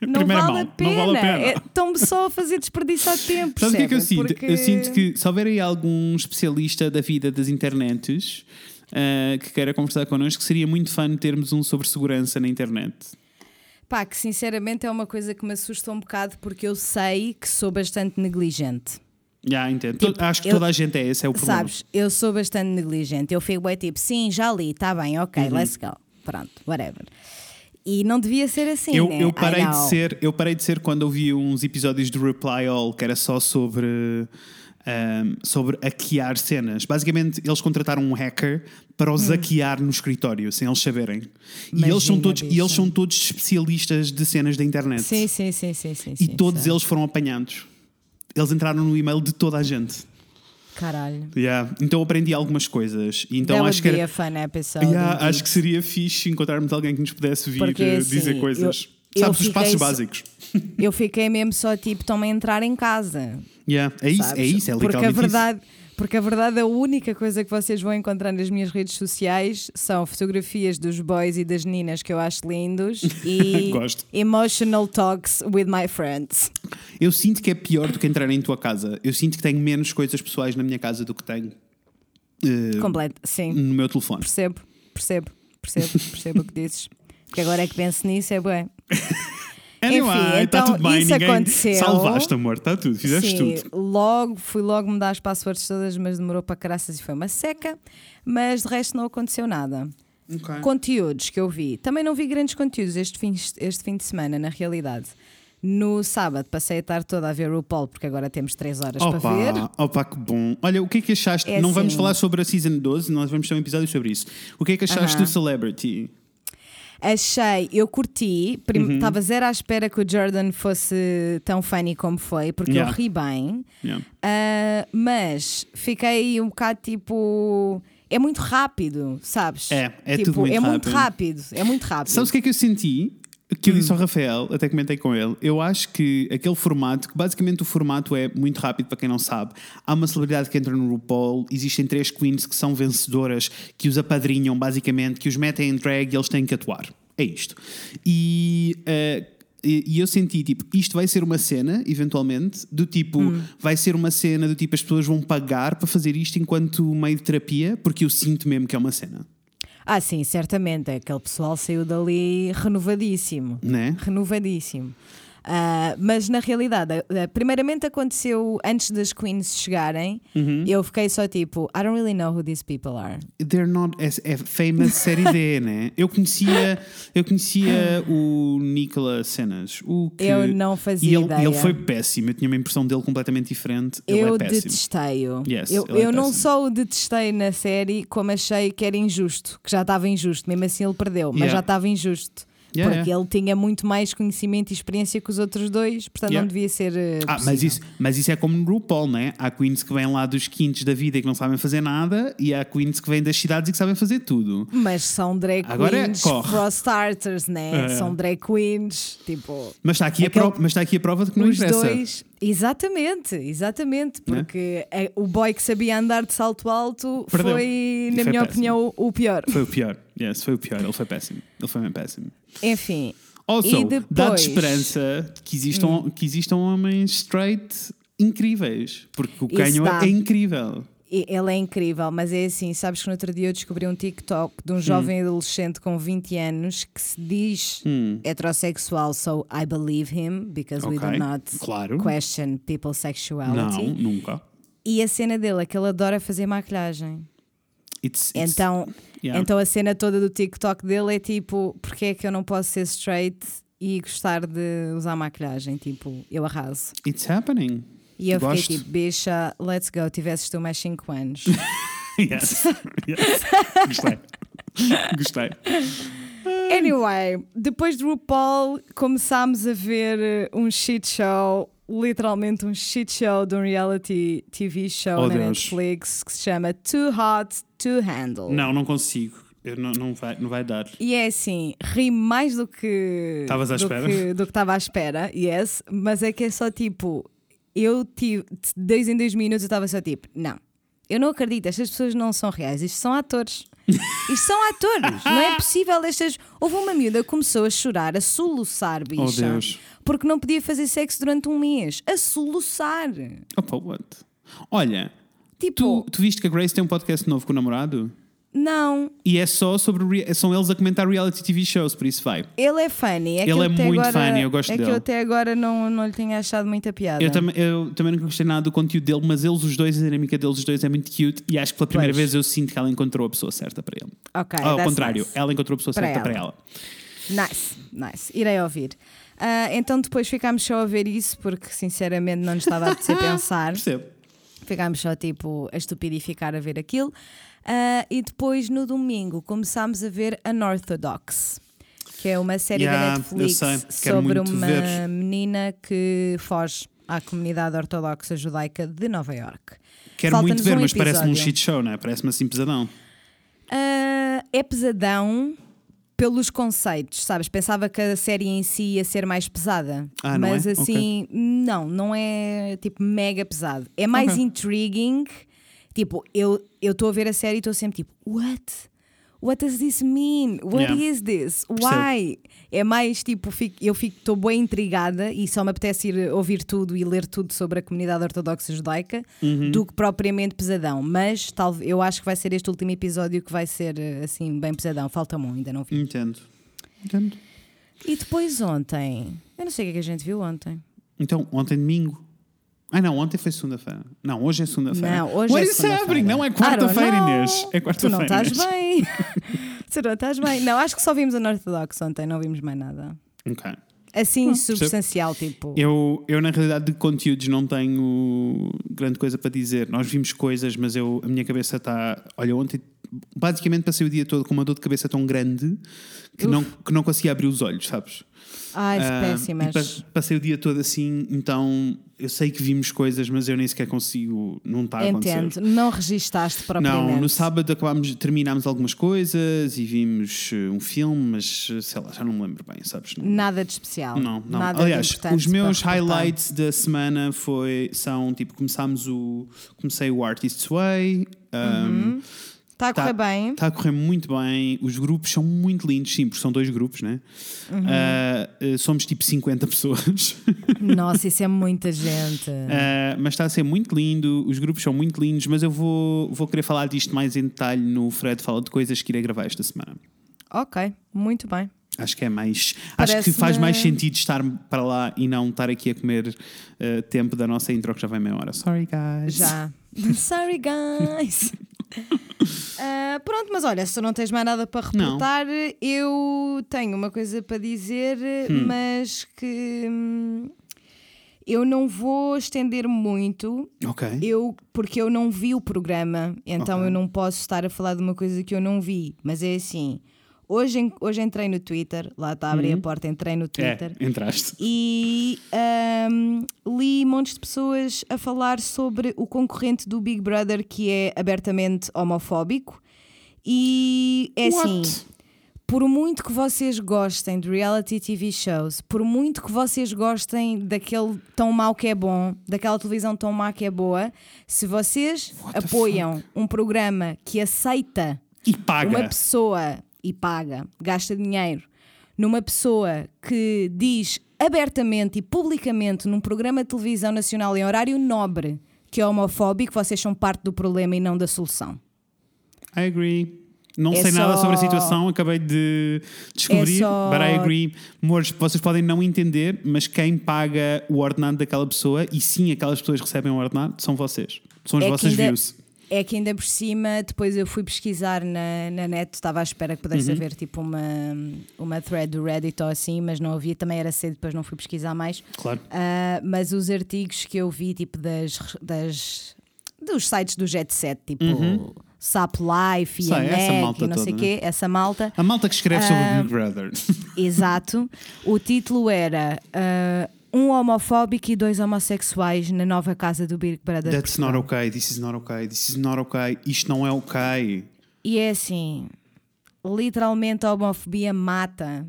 Não Primeira vale, não vale a pena. É- Estão-me só a fazer desperdiçar [laughs] tempo. Sabes o que é que eu sinto? Porque- Eu sinto que se houver aí algum especialista da vida das internets ah, que queira conversar connosco, seria muito fã termos um sobre segurança na internet. Pá, que sinceramente é uma coisa que me assusta um bocado porque eu sei que sou bastante negligente. Já, entendo. Tipo, Acho que eu- toda a gente é, esse é o problema. Sabes, eu sou bastante negligente. Eu fico é tipo, sim, já li, está bem, ok, Uhum. let's go. Pronto, whatever. E não devia ser assim, Eu, né? eu parei de ser, eu parei de ser quando ouvi uns episódios do Reply All que era só sobre ahm, sobre hackear cenas. Basicamente, eles contrataram um hacker para os hackear no escritório, sem eles saberem. E eles, são Hum. Imagina, todos, e eles são todos especialistas de cenas da internet. Sim, sim, sim, sim, sim. E sim, todos sei. eles foram apanhados. Eles entraram no e-mail de toda a gente. Caralho. Yeah. Então aprendi algumas coisas. Então That acho que era- fun episode. Yeah, acho que seria fixe encontrarmos alguém que nos pudesse vir Porque, eh, assim, dizer eu- coisas. eu Sabes, os passos so- básicos. [laughs] Eu fiquei mesmo só tipo, estão-me a entrar em casa. Yeah. É, isso, é sabes? isso, é porque a literalmente verdade Porque a verdade, a única coisa que vocês vão encontrar nas minhas redes sociais são fotografias dos boys e das meninas que eu acho lindos [laughs] e emotional talks with my friends. isso. Eu sinto que é pior do que entrar em tua casa. Eu sinto que tenho menos coisas pessoais na minha casa do que tenho eh, Completo, sim. no meu telefone. Percebo, percebo, percebo, percebo o que dizes. Porque agora é que penso nisso, é bem. [laughs] Anyway, Enfim, está então, tudo bem, isso ninguém aconteceu. salvaste, amor, está tudo, fizeste Sim, tudo. logo, fui logo mudar as passwords todas, mas demorou para caraças e foi uma seca. Mas de resto não aconteceu nada. Ok. Conteúdos que eu vi. Também não vi grandes conteúdos este fim, este fim de semana, na realidade. No sábado passei a tarde toda a ver o Paul, porque agora temos 3 horas para ver. Opa, opa, que bom. Olha, o que é que achaste? É não vamos assim. falar sobre a Season 12, nós vamos ter um episódio sobre isso. O que é que achaste Aham. do Celebrity? Achei, eu curti, Uhum. estava zero à espera que o Jordan fosse tão funny como foi, porque Yeah. eu ri bem. Yeah. Ah, mas fiquei um bocado tipo. É muito rápido, sabes? É, é tipo, tudo muito é muito rápido. rápido. É muito rápido. Sabes o que é que eu senti? Que eu disse ao Rafael, até comentei com ele, eu acho que aquele formato, que basicamente o formato é muito rápido para quem não sabe. Há uma celebridade que entra no RuPaul, existem três queens que são vencedoras, que os apadrinham basicamente, que os metem em drag e eles têm que atuar. É isto. E. uh, e e eu senti, tipo, isto vai ser uma cena, eventualmente, do tipo, vai ser uma cena do tipo, as pessoas vão pagar para fazer isto enquanto meio de terapia, porque eu sinto mesmo que é uma cena, Ah, sim, certamente. Aquele pessoal saiu dali renovadíssimo. né? Renovadíssimo. Ah, mas na realidade, primeiramente aconteceu antes das queens chegarem. Uhum. Eu fiquei só tipo, I don't really know who these people are. They're not as é famous série D, [laughs] né? Eu conhecia, eu conhecia o Nicolas Cenas. O que, Eu não fazia e ele, ideia. ele foi péssimo. Eu tinha uma impressão dele completamente diferente. Ele eu é péssimo. detestei-o. Yes, eu é eu não péssimo. só o detestei na série, como achei que era injusto, que já estava injusto. Mesmo assim ele perdeu, mas Yeah. já estava injusto. Yeah, porque yeah. ele tinha muito mais conhecimento e experiência que os outros dois, portanto Yeah. não devia ser. eh, Ah, mas isso, mas isso é como no RuPaul, né? Há queens que vêm lá dos quintos da vida e que não sabem fazer nada, e há queens que vêm das cidades e que sabem fazer tudo. Mas são drag Agora é- queens corre. for starters, né? É. São drag queens, tipo. Mas está aqui, a, prova, mas está aqui a prova de que não os interessa. dois. Exatamente, exatamente. Né? Porque eh, o boy que sabia andar de salto alto Perdeu. foi, na foi minha péssimo. opinião, o pior. Foi o pior. Yes, foi o pior. Ele foi péssimo. Ele foi bem péssimo. Enfim. Also, E depois- dá-te esperança que existam, Hum. que existam homens straight incríveis. Porque o dá. é incrível. Ele é incrível, mas é assim, sabes que no outro dia eu descobri um TikTok Hum. de um jovem adolescente com 20 anos que se diz heterossexual, so I believe him, because we Ok, do not claro. question people's sexuality. Não, nunca. E a cena dele é que ele adora fazer maquilhagem. It's, it's- Então, yeah. então a cena toda do TikTok dele é tipo, porque é que eu não posso ser straight e gostar de usar maquilhagem? Tipo, eu arraso. It's happening. E eu Gosto. fiquei tipo, bicha, let's go, tivesses tu mais 5 anos. [laughs] yes. yes. Gostei. Gostei. Anyway, depois de RuPaul começámos a ver um shit show, literalmente um shit show de um reality TV show Oh, na Deus. Netflix que se chama Too Hot to Handle. Não, não consigo. Eu não, não, vai, não vai dar. E é assim, ri mais do que Estavas à do espera? que- do que estava à espera, yes, mas é que é só tipo, eu tive de dois em dois minutos eu estava só tipo, não, eu não acredito, estas pessoas não são reais, isto são atores. Isto são atores, não é possível estas. Houve uma miúda que começou a chorar, a soluçar, bicha. Oh, Deus. Porque não podia fazer sexo durante um mês. A soluçar. Opa, what? Olha, Tipo, tu, tu viste que a Grace tem um podcast novo com o namorado? Não, E é só sobre. São eles a comentar reality TV shows, por isso vai. ele é funny. É que Ele é muito agora, funny, eu gosto É que dele. eu até agora não, não lhe tinha achado muita piada. Eu, também eu também nunca gostei nada do conteúdo dele, mas eles, os dois, a dinâmica deles, os dois é muito cute e acho que pela primeira Pois. vez eu sinto que ela encontrou a pessoa certa para ele. Ok, Ao contrário, nice. ela encontrou a pessoa Para certa ela. para ela. Nice, nice. Irei ouvir. Ah, então depois ficámos só a ver isso porque sinceramente não nos estava a apetecer [laughs] pensar. Percebo. Ficámos só tipo a estupidificar a ver aquilo. Ah, e depois no domingo começámos a ver Unorthodox, que é uma série Yeah, da Netflix sobre uma ver. menina que foge à comunidade ortodoxa judaica de Nova York. Quero muito ver, um mas parece-me um shit show, não é? Parece-me assim pesadão. Ah, é pesadão pelos conceitos, sabes? Pensava que a série em si ia ser mais pesada. Ah, não mas é? assim, não, não é tipo mega pesado. É mais Ok. intriguing. Tipo, eu estou a ver a série e estou sempre tipo, what? What does this mean? What Yeah. is this? Why? É mais tipo, fico- eu estou bem intrigada e só me apetece ir ouvir tudo e ler tudo sobre a comunidade ortodoxa judaica Uhum. do que propriamente pesadão. Mas tal, eu acho que vai ser este último episódio que vai ser eh, assim, bem pesadão. Falta-me um, ainda não vi. Entendo. Entendo. E depois ontem, eu não sei o que é que a gente viu ontem. Então, ontem domingo. Ah, não, ontem foi segunda-feira. Não, hoje é segunda-feira. Não, hoje What é segunda-feira. Não é quarta-feira. Inês. É Tu quarta-feira. não estás bem. [laughs] tu não estás bem. Não, acho que só vimos a Ortodox ontem, não vimos mais nada. Ok. Assim, percebo. substancial, tipo. Eu, eu, na realidade, de conteúdos não tenho grande coisa para dizer. Nós vimos coisas, mas eu, a minha cabeça está. Olha, ontem, basicamente passei o dia todo com uma dor de cabeça tão grande que, não, que não conseguia abrir os olhos, sabes? Ai, Ah, péssimas. e pa- passei o dia todo assim, então eu sei que vimos coisas, mas eu nem sequer consigo, não está a acontecer. Entendo. Não registaste propriamente. Não, no sábado acabámos, terminámos algumas coisas e vimos eh, um filme, mas eh, sei lá, já não me lembro bem, sabes? Nada de especial. Não, não. Nada Aliás, os meus para highlights da semana foi, são tipo, começámos o. Comecei o Artist's Way. um, Está a correr Tá- bem. Está a correr muito bem. Os grupos são muito lindos, sim, porque são dois grupos, né? Uhum. Eh, somos tipo 50 pessoas. [laughs] Nossa, isso é muita gente. Ah, mas está a ser muito lindo, os grupos são muito lindos, mas eu vou, vou querer falar disto mais em detalhe no Fred Fala de Coisas que irei gravar esta semana. Ok, muito bem. Acho que é mais. Acho que faz mais sentido estar para lá e não estar aqui a comer eh, tempo da nossa intro que já vai meia hora. Sorry, guys. Já. [laughs] Sorry, guys. Ah, pronto, mas olha, se tu não tens mais nada para reportar, eu tenho uma coisa para dizer, Hum. mas que hum, eu não vou estender muito. Ok. Eu, porque eu não vi o programa, então Ok. eu não posso estar a falar de uma coisa que eu não vi. Mas é assim: hoje, hoje entrei no Twitter, lá está a abrir a porta, entrei no Twitter. É, entraste. E ahm, li montes de pessoas a falar sobre o concorrente do Big Brother que é abertamente homofóbico. E é What? assim: por muito que vocês gostem de reality TV shows, por muito que vocês gostem daquele tão mau que é bom, daquela televisão tão má que é boa, se vocês What apoiam um programa que aceita E paga. uma pessoa e paga, gasta dinheiro numa pessoa que diz abertamente e publicamente num programa de televisão nacional em horário nobre que é homofóbico, vocês são parte do problema e não da solução. I agree. Não É sei nada só- sobre a situação, acabei de descobrir, É só- but I agree. Amores, vocês podem não entender, mas quem paga o ordenado daquela pessoa, e sim aquelas pessoas que recebem o ordenado, são vocês. São as É que vossas ainda- views. É que ainda por cima, depois eu fui pesquisar na, na net, estava à espera que pudesse Uhum. haver tipo uma, uma thread do Reddit ou assim, mas não havia, também era cedo, depois não fui pesquisar mais. Claro. Ah, mas os artigos que eu vi, tipo das, das dos sites do Jet Set, tipo Sap Life e a Uhum. Mac e não sei o quê, essa malta, A malta que escreve sobre Ah, o Big Brother. [laughs] exato. O título era ah, Um homofóbico e dois homossexuais na nova casa do Big Brother. That's Portugal. not okay, this is not okay, this is not okay, isto não é ok. E é assim, literalmente a homofobia mata.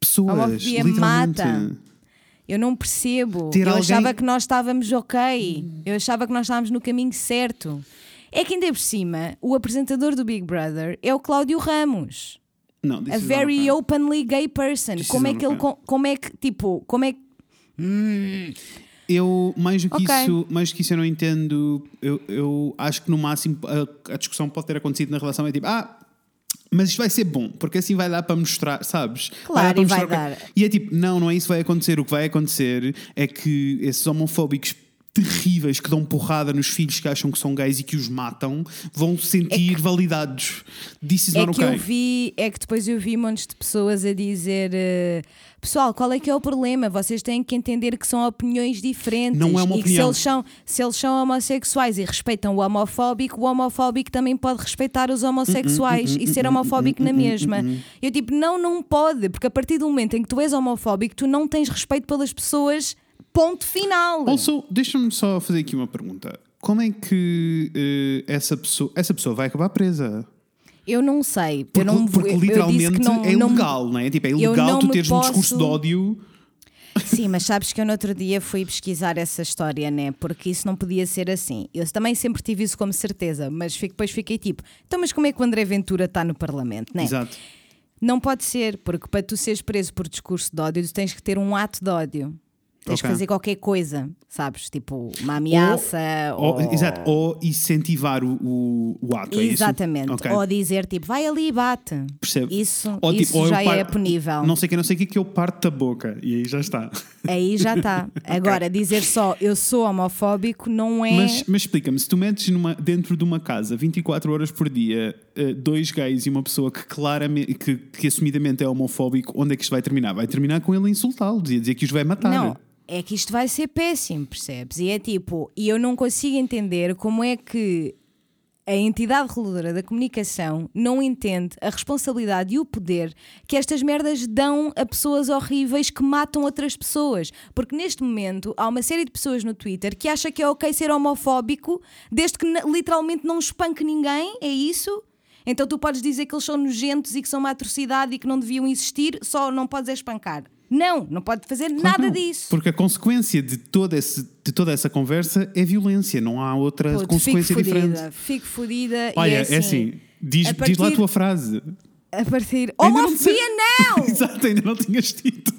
Pessoas, A homofobia mata. Eu não percebo. Ter eu alguém- achava que nós estávamos ok. Eu achava que nós estávamos no caminho certo. É que ainda por cima, o apresentador do Big Brother é o Cláudio Ramos. Não, A very okay. openly gay person. This Como é que ele. okay. co- Como é que, tipo, como é que. Eu, mais do que, Ok. isso, mais do que isso, eu não entendo. Eu, eu acho que no máximo a, a discussão pode ter acontecido na relação é tipo, ah, mas isto vai ser bom, porque assim vai dar para mostrar, sabes? Claro, dar para e vai o que- dar. E é tipo, não, não é isso que vai acontecer. O que vai acontecer é que esses homofóbicos terríveis que dão porrada nos filhos que acham que são gays e que os matam vão se sentir validados. This is É not que okay. eu vi, é que depois eu vi montes de pessoas a dizer eh, pessoal, qual é que é o problema? Vocês têm que entender que são opiniões diferentes Não é uma e que se opinião. eles, são, se eles são homossexuais e respeitam o homofóbico, o homofóbico também pode respeitar os homossexuais Hum, e ser homofóbico na mesma. Eu tipo, não, não pode, porque a partir do momento em que tu és homofóbico, tu não tens respeito pelas pessoas, ponto final. Also, deixa-me só fazer aqui uma pergunta. Como é que eh, essa, pessoa, essa pessoa vai acabar presa? Eu não sei, Porque, eu não porque eu- eu literalmente que não, é não ilegal, não é? Tipo, é eu ilegal não tu teres um discurso posso- de ódio. Sim, mas sabes que eu no outro dia fui pesquisar essa história, né? Porque isso não podia ser assim. Eu também sempre tive isso como certeza, mas depois fiquei tipo, então, mas como é que o André Ventura está no Parlamento, né? Exato. Não pode ser, porque para tu seres preso por discurso de ódio, tu tens que ter um ato de ódio. Tens que Ok. fazer qualquer coisa, sabes? Tipo, uma ameaça ou. Ou, exato, ou incentivar o, o, o ato. é isso? Exatamente. Ok. Ou dizer tipo, vai ali e bate. Percebo. Isso, Ou, tipo, isso já é par- punível. Não sei o que, não sei o que, que eu parto da boca. E aí já está. Aí já [laughs] está. Agora, dizer só eu sou homofóbico não é. Mas, mas explica-me, se tu metes numa, dentro de uma casa 24 horas por dia eh, dois gays e uma pessoa que claramente, que, que assumidamente é homofóbico, onde é que isto vai terminar? Vai terminar com ele insultá-los e dizer que os vai matar. Não, é que isto vai ser péssimo, percebes? E é tipo, e eu não consigo entender como é que a entidade reguladora da comunicação não entende a responsabilidade e o poder que estas merdas dão a pessoas horríveis que matam outras pessoas. Porque neste momento há uma série de pessoas no Twitter que acha que é ok ser homofóbico desde que literalmente não espanque ninguém, é isso? Então tu podes dizer que eles são nojentos e que são uma atrocidade e que não deviam existir, só não podes espancar. Não, não pode fazer claro nada não, disso. Porque a consequência de, todo esse, de toda essa conversa é violência, não há outra Puto, consequência fico diferente. Fodida, fico fodida. Olha, é assim, é assim diz, partir, diz lá a tua frase. A partir. Homofobia, não! não! [laughs] Exato, ainda não tinhas dito.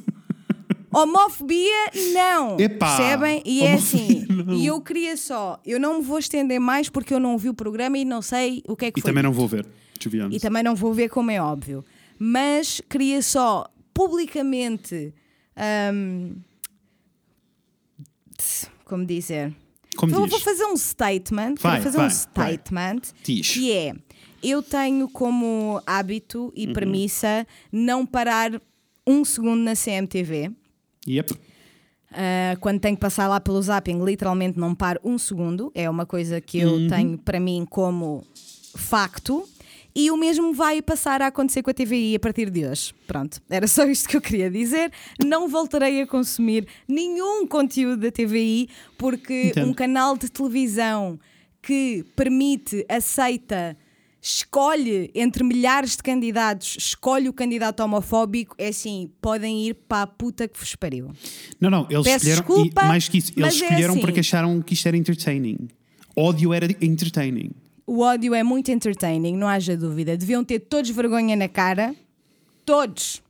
Homofobia, não. Epá, Percebem? E é assim. Não. E eu queria só. Eu não me vou estender mais porque eu não vi o programa e não sei o que é que e foi. E também não vou ver. E também não vou ver, como é óbvio. Mas queria só publicamente um, como dizer? Como vou, diz? vou fazer um statement. Vai, fazer vai, um statement vai. que é eu tenho como hábito e Uhum. premissa não parar um segundo na CMTV. Yep. Uh, quando tenho que passar lá pelo zapping, literalmente não paro um segundo. É uma coisa que eu Uhum. tenho para mim como facto. E o mesmo vai passar a acontecer com a TVI a partir de hoje. Pronto, era só isto que eu queria dizer. Não voltarei a consumir nenhum conteúdo da TVI, porque Entendo. um canal de televisão que permite, aceita, escolhe entre milhares de candidatos, escolhe o candidato homofóbico, é assim, podem ir para a puta que vos pariu. Não, não, eles Peço escolheram. desculpa, e mais que isso, eles é escolheram assim. porque acharam que isto era entertaining. Ódio era entertaining. O ódio é muito entertaining, não haja dúvida. Deviam ter todos vergonha na cara. Todos.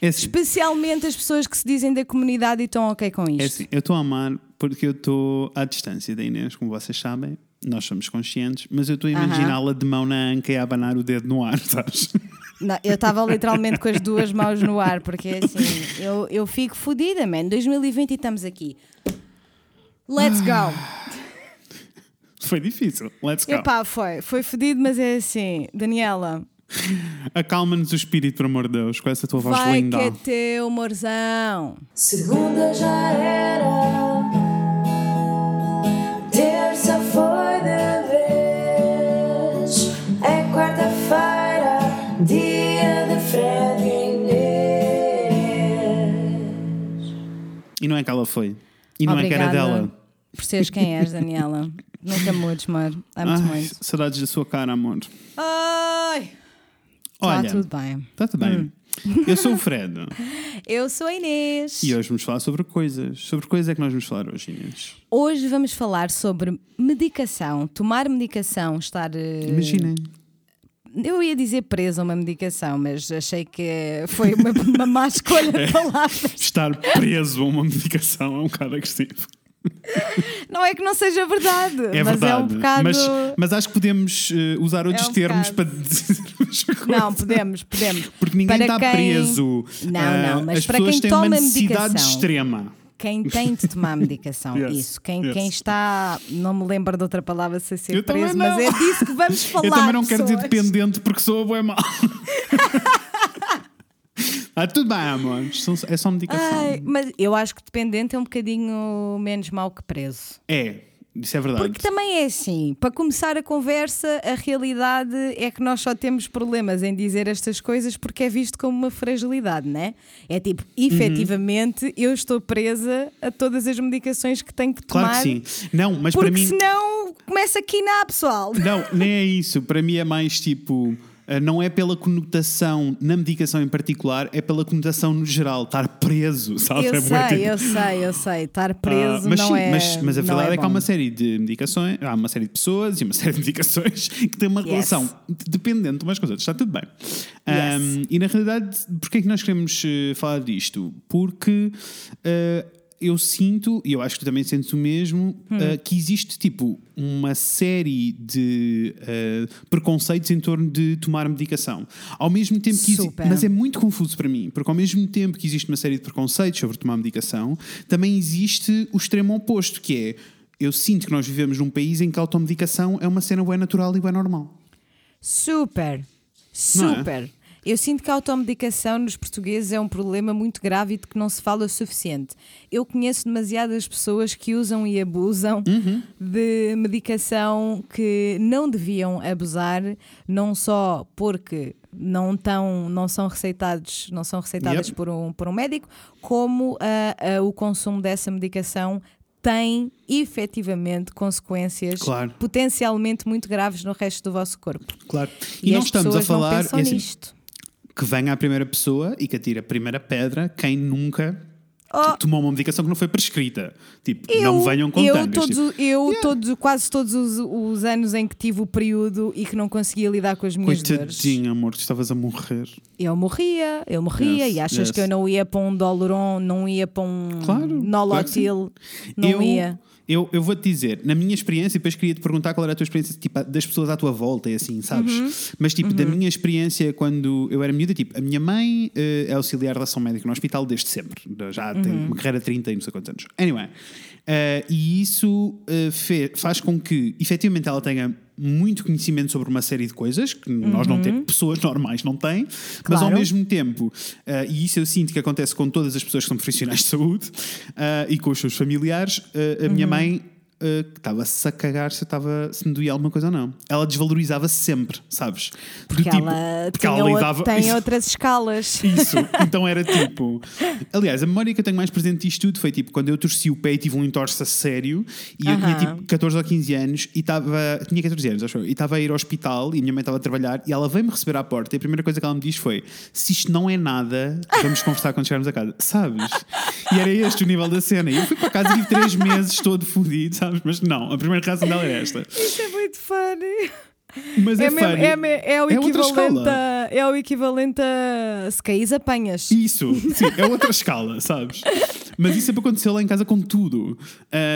É assim, Especialmente as pessoas que se dizem da comunidade e estão ok com isto. é assim, eu estou a amar porque eu estou à distância da Inês, como vocês sabem. Nós somos conscientes, mas eu estou a imaginá-la de mão na anca e a abanar o dedo no ar, [laughs] sabes? Não, eu estava literalmente com as duas mãos no ar, porque é assim, eu, eu fico fodida, man. 2020 e estamos aqui. Let's go. [sighs] [laughs] Foi difícil. Let's go. Epá, foi. Foi fodido, mas é assim, Daniela, Acalma-nos o espírito, por amor de Deus, com essa tua voz vai linda. que é teu, morzão. Segunda já era, terça foi de vez, é quarta-feira, dia de Fred e Inês. E não é que ela foi. E não é que era Obrigada dela. Por seres quem és, Daniela. Nunca mudes, amor. Amo-te muito. saudades da sua cara, amor. Ai! Olha, Está tudo bem. Está tudo bem. Eu sou o Fred [laughs] Eu sou a Inês. e hoje vamos falar sobre coisas. Sobre coisas é que nós vamos falar hoje, Inês. Hoje vamos falar sobre medicação. Tomar medicação, estar. eh, Imaginem. Eu ia dizer preso a uma medicação, mas achei que foi uma, uma má escolha de [laughs] palavras. Estar preso a uma medicação é um bocado agressivo. Não é que não seja verdade, É mas verdade. é um bocado. mas, mas acho que podemos eh, usar outros um termos bocado. para dizer as coisas. Não, podemos, podemos. Porque ninguém Para está quem- preso. Não, não, mas as para pessoas quem uma toma necessidade medicação. extrema. Quem tem de tomar medicação, [laughs] Yes, isso. Quem, yes. quem está. Não me lembro de outra palavra sem ser Eu preso, mas é disso que vamos falar. [laughs] Eu também não quero dizer pessoas. dependente porque sou bué mal. [laughs] ah, tudo bem, amor. É só medicação. Ai, mas eu acho que dependente é um bocadinho menos mau que preso. É, isso é verdade. Porque também é assim, para começar a conversa, a realidade é que nós só temos problemas em dizer estas coisas porque é visto como uma fragilidade, né? É tipo, efetivamente, eu estou presa a todas as medicações que tenho que tomar. Claro que sim. Não, mas para mim. senão começa aqui na pessoal. Não, nem é isso. Para mim é mais tipo. Eh, Não é pela conotação na medicação em particular, é pela conotação no geral, estar preso, [laughs] sabe? Eu É sei, tipo- eu sei, eu sei. Estar Ah, preso mas não sim, é. mas, mas a verdade é, que há uma série de medicações, há uma série de pessoas e uma [laughs] série de medicações que têm uma Yes. relação dependente umas com as outras, está tudo bem. Um, e na realidade, porquê é que nós queremos eh, falar disto? Porque eh, eu sinto, e eu acho que tu também sentes o mesmo, Hum. eh, que existe tipo uma série de eh, preconceitos em torno de tomar medicação. Ao mesmo tempo que exi- mas é muito confuso para mim, porque ao mesmo tempo que existe uma série de preconceitos sobre tomar medicação, também existe o extremo oposto, que é eu sinto que nós vivemos num país em que a automedicação é uma cena bem natural e bem normal. Super, é? super. Eu sinto que a automedicação nos portugueses é um problema muito grave e de que não se fala o suficiente. Eu conheço demasiadas pessoas que usam e abusam Uhum. de medicação que não deviam abusar, não só porque não, tão, não são receitados, não são receitadas Yep. por, um, por um médico, como ah, ah, o consumo dessa medicação tem efetivamente consequências Claro. potencialmente muito graves no resto do vosso corpo. Claro. E, não as estamos a não falar pensam é assim. Que venha a primeira pessoa e que atire a primeira pedra quem nunca Oh. tomou uma medicação que não foi prescrita. Tipo, Eu, não venham com eu, tangas, todos, tipo, eu Yeah. todos, quase todos os, os anos em que tive o período e que não conseguia lidar com as minhas dores. Coitadinho, amor, tu estavas a morrer. Eu morria, eu morria Yes, e achas yes. que eu não ia para um Doloron, não ia para um Claro, Nolotil, não eu, ia. Eu, eu vou-te dizer, na minha experiência, e depois queria te perguntar qual era a tua experiência tipo, das pessoas à tua volta e assim, sabes? Uhum. Mas tipo, da minha experiência quando eu era miúda, tipo, a minha mãe eh, é auxiliar de ação médica no hospital desde sempre. Já tem Uhum. uma carreira de 30 e não sei quantos anos. Anyway, eh, e isso eh, fe- faz com que efetivamente ela tenha muito conhecimento sobre uma série de coisas que nós não temos, pessoas normais não têm, mas ao Uhum. Claro. mesmo tempo, eh, e isso eu sinto que acontece com todas as pessoas que são profissionais de saúde eh, e com os seus familiares, eh, a minha Uhum. Eh, estava-se a cagar se, eu estava, se me doía alguma coisa ou não. Ela desvalorizava sempre, sabes? Porque tipo- ela, porque tinha ela lidava- tem Isso. outras escalas. Isso, [laughs] então era tipo. Aliás, a memória que eu tenho mais presente disto tudo foi tipo quando eu torci o pé e tive um entorse a sério e eu tinha Aham. tipo 14 ou 15 anos e estava. Tinha 14 anos, acho eu, e estava a ir ao hospital e a minha mãe estava a trabalhar e ela veio-me receber à porta e a primeira coisa que ela me diz foi: Se isto não é nada, vamos conversar quando chegarmos a casa, sabes? E era este o nível da cena. E eu fui para casa e tive 3 meses todo fodido, sabes? Mas não, a primeira reação dela era esta. [laughs] Isso é muito funny. Mas é, É, mesmo- é é o É equivalente a, é o equivalente a se caís apanhas. Isso, sim, é outra escala, sabes? Mas isso sempre aconteceu lá em casa com tudo. Um,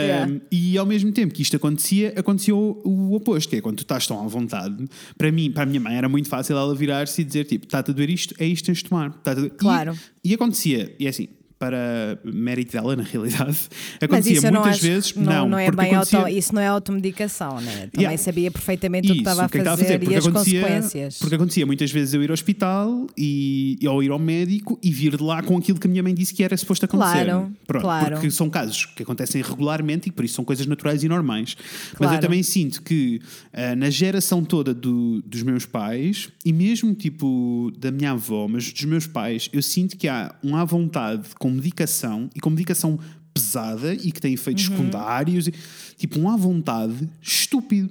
Yeah. E ao mesmo tempo que isto acontecia, aconteceu o oposto, que é quando tu estás tão à vontade. Para mim, para a minha mãe, era muito fácil ela virar-se e dizer: tipo, está-te a doer isto, é isto que tens de tomar. Claro. E, e acontecia, e é assim. Para mérito dela, na realidade, acontecia isso eu não muitas acho- vezes. não, Não, não é bem acontecia- auto, isso não é automedicação, né? Também Yeah. sabia perfeitamente o que Isso, estava a que é fazer, estava a fazer, e as consequências. Porque acontecia muitas vezes eu ir ao hospital e, ou ir ao médico e vir de lá com aquilo que a minha mãe disse que era suposto acontecer. Claro, Pronto, claro. Porque são casos que acontecem regularmente e por isso são coisas naturais e normais. Mas Claro. eu também sinto que ah, na geração toda do- dos meus pais e mesmo tipo da minha avó, mas dos meus pais, eu sinto que há uma à vontade com medicação e com medicação pesada e que tem efeitos Uhum. secundários, e, tipo um à vontade estúpido.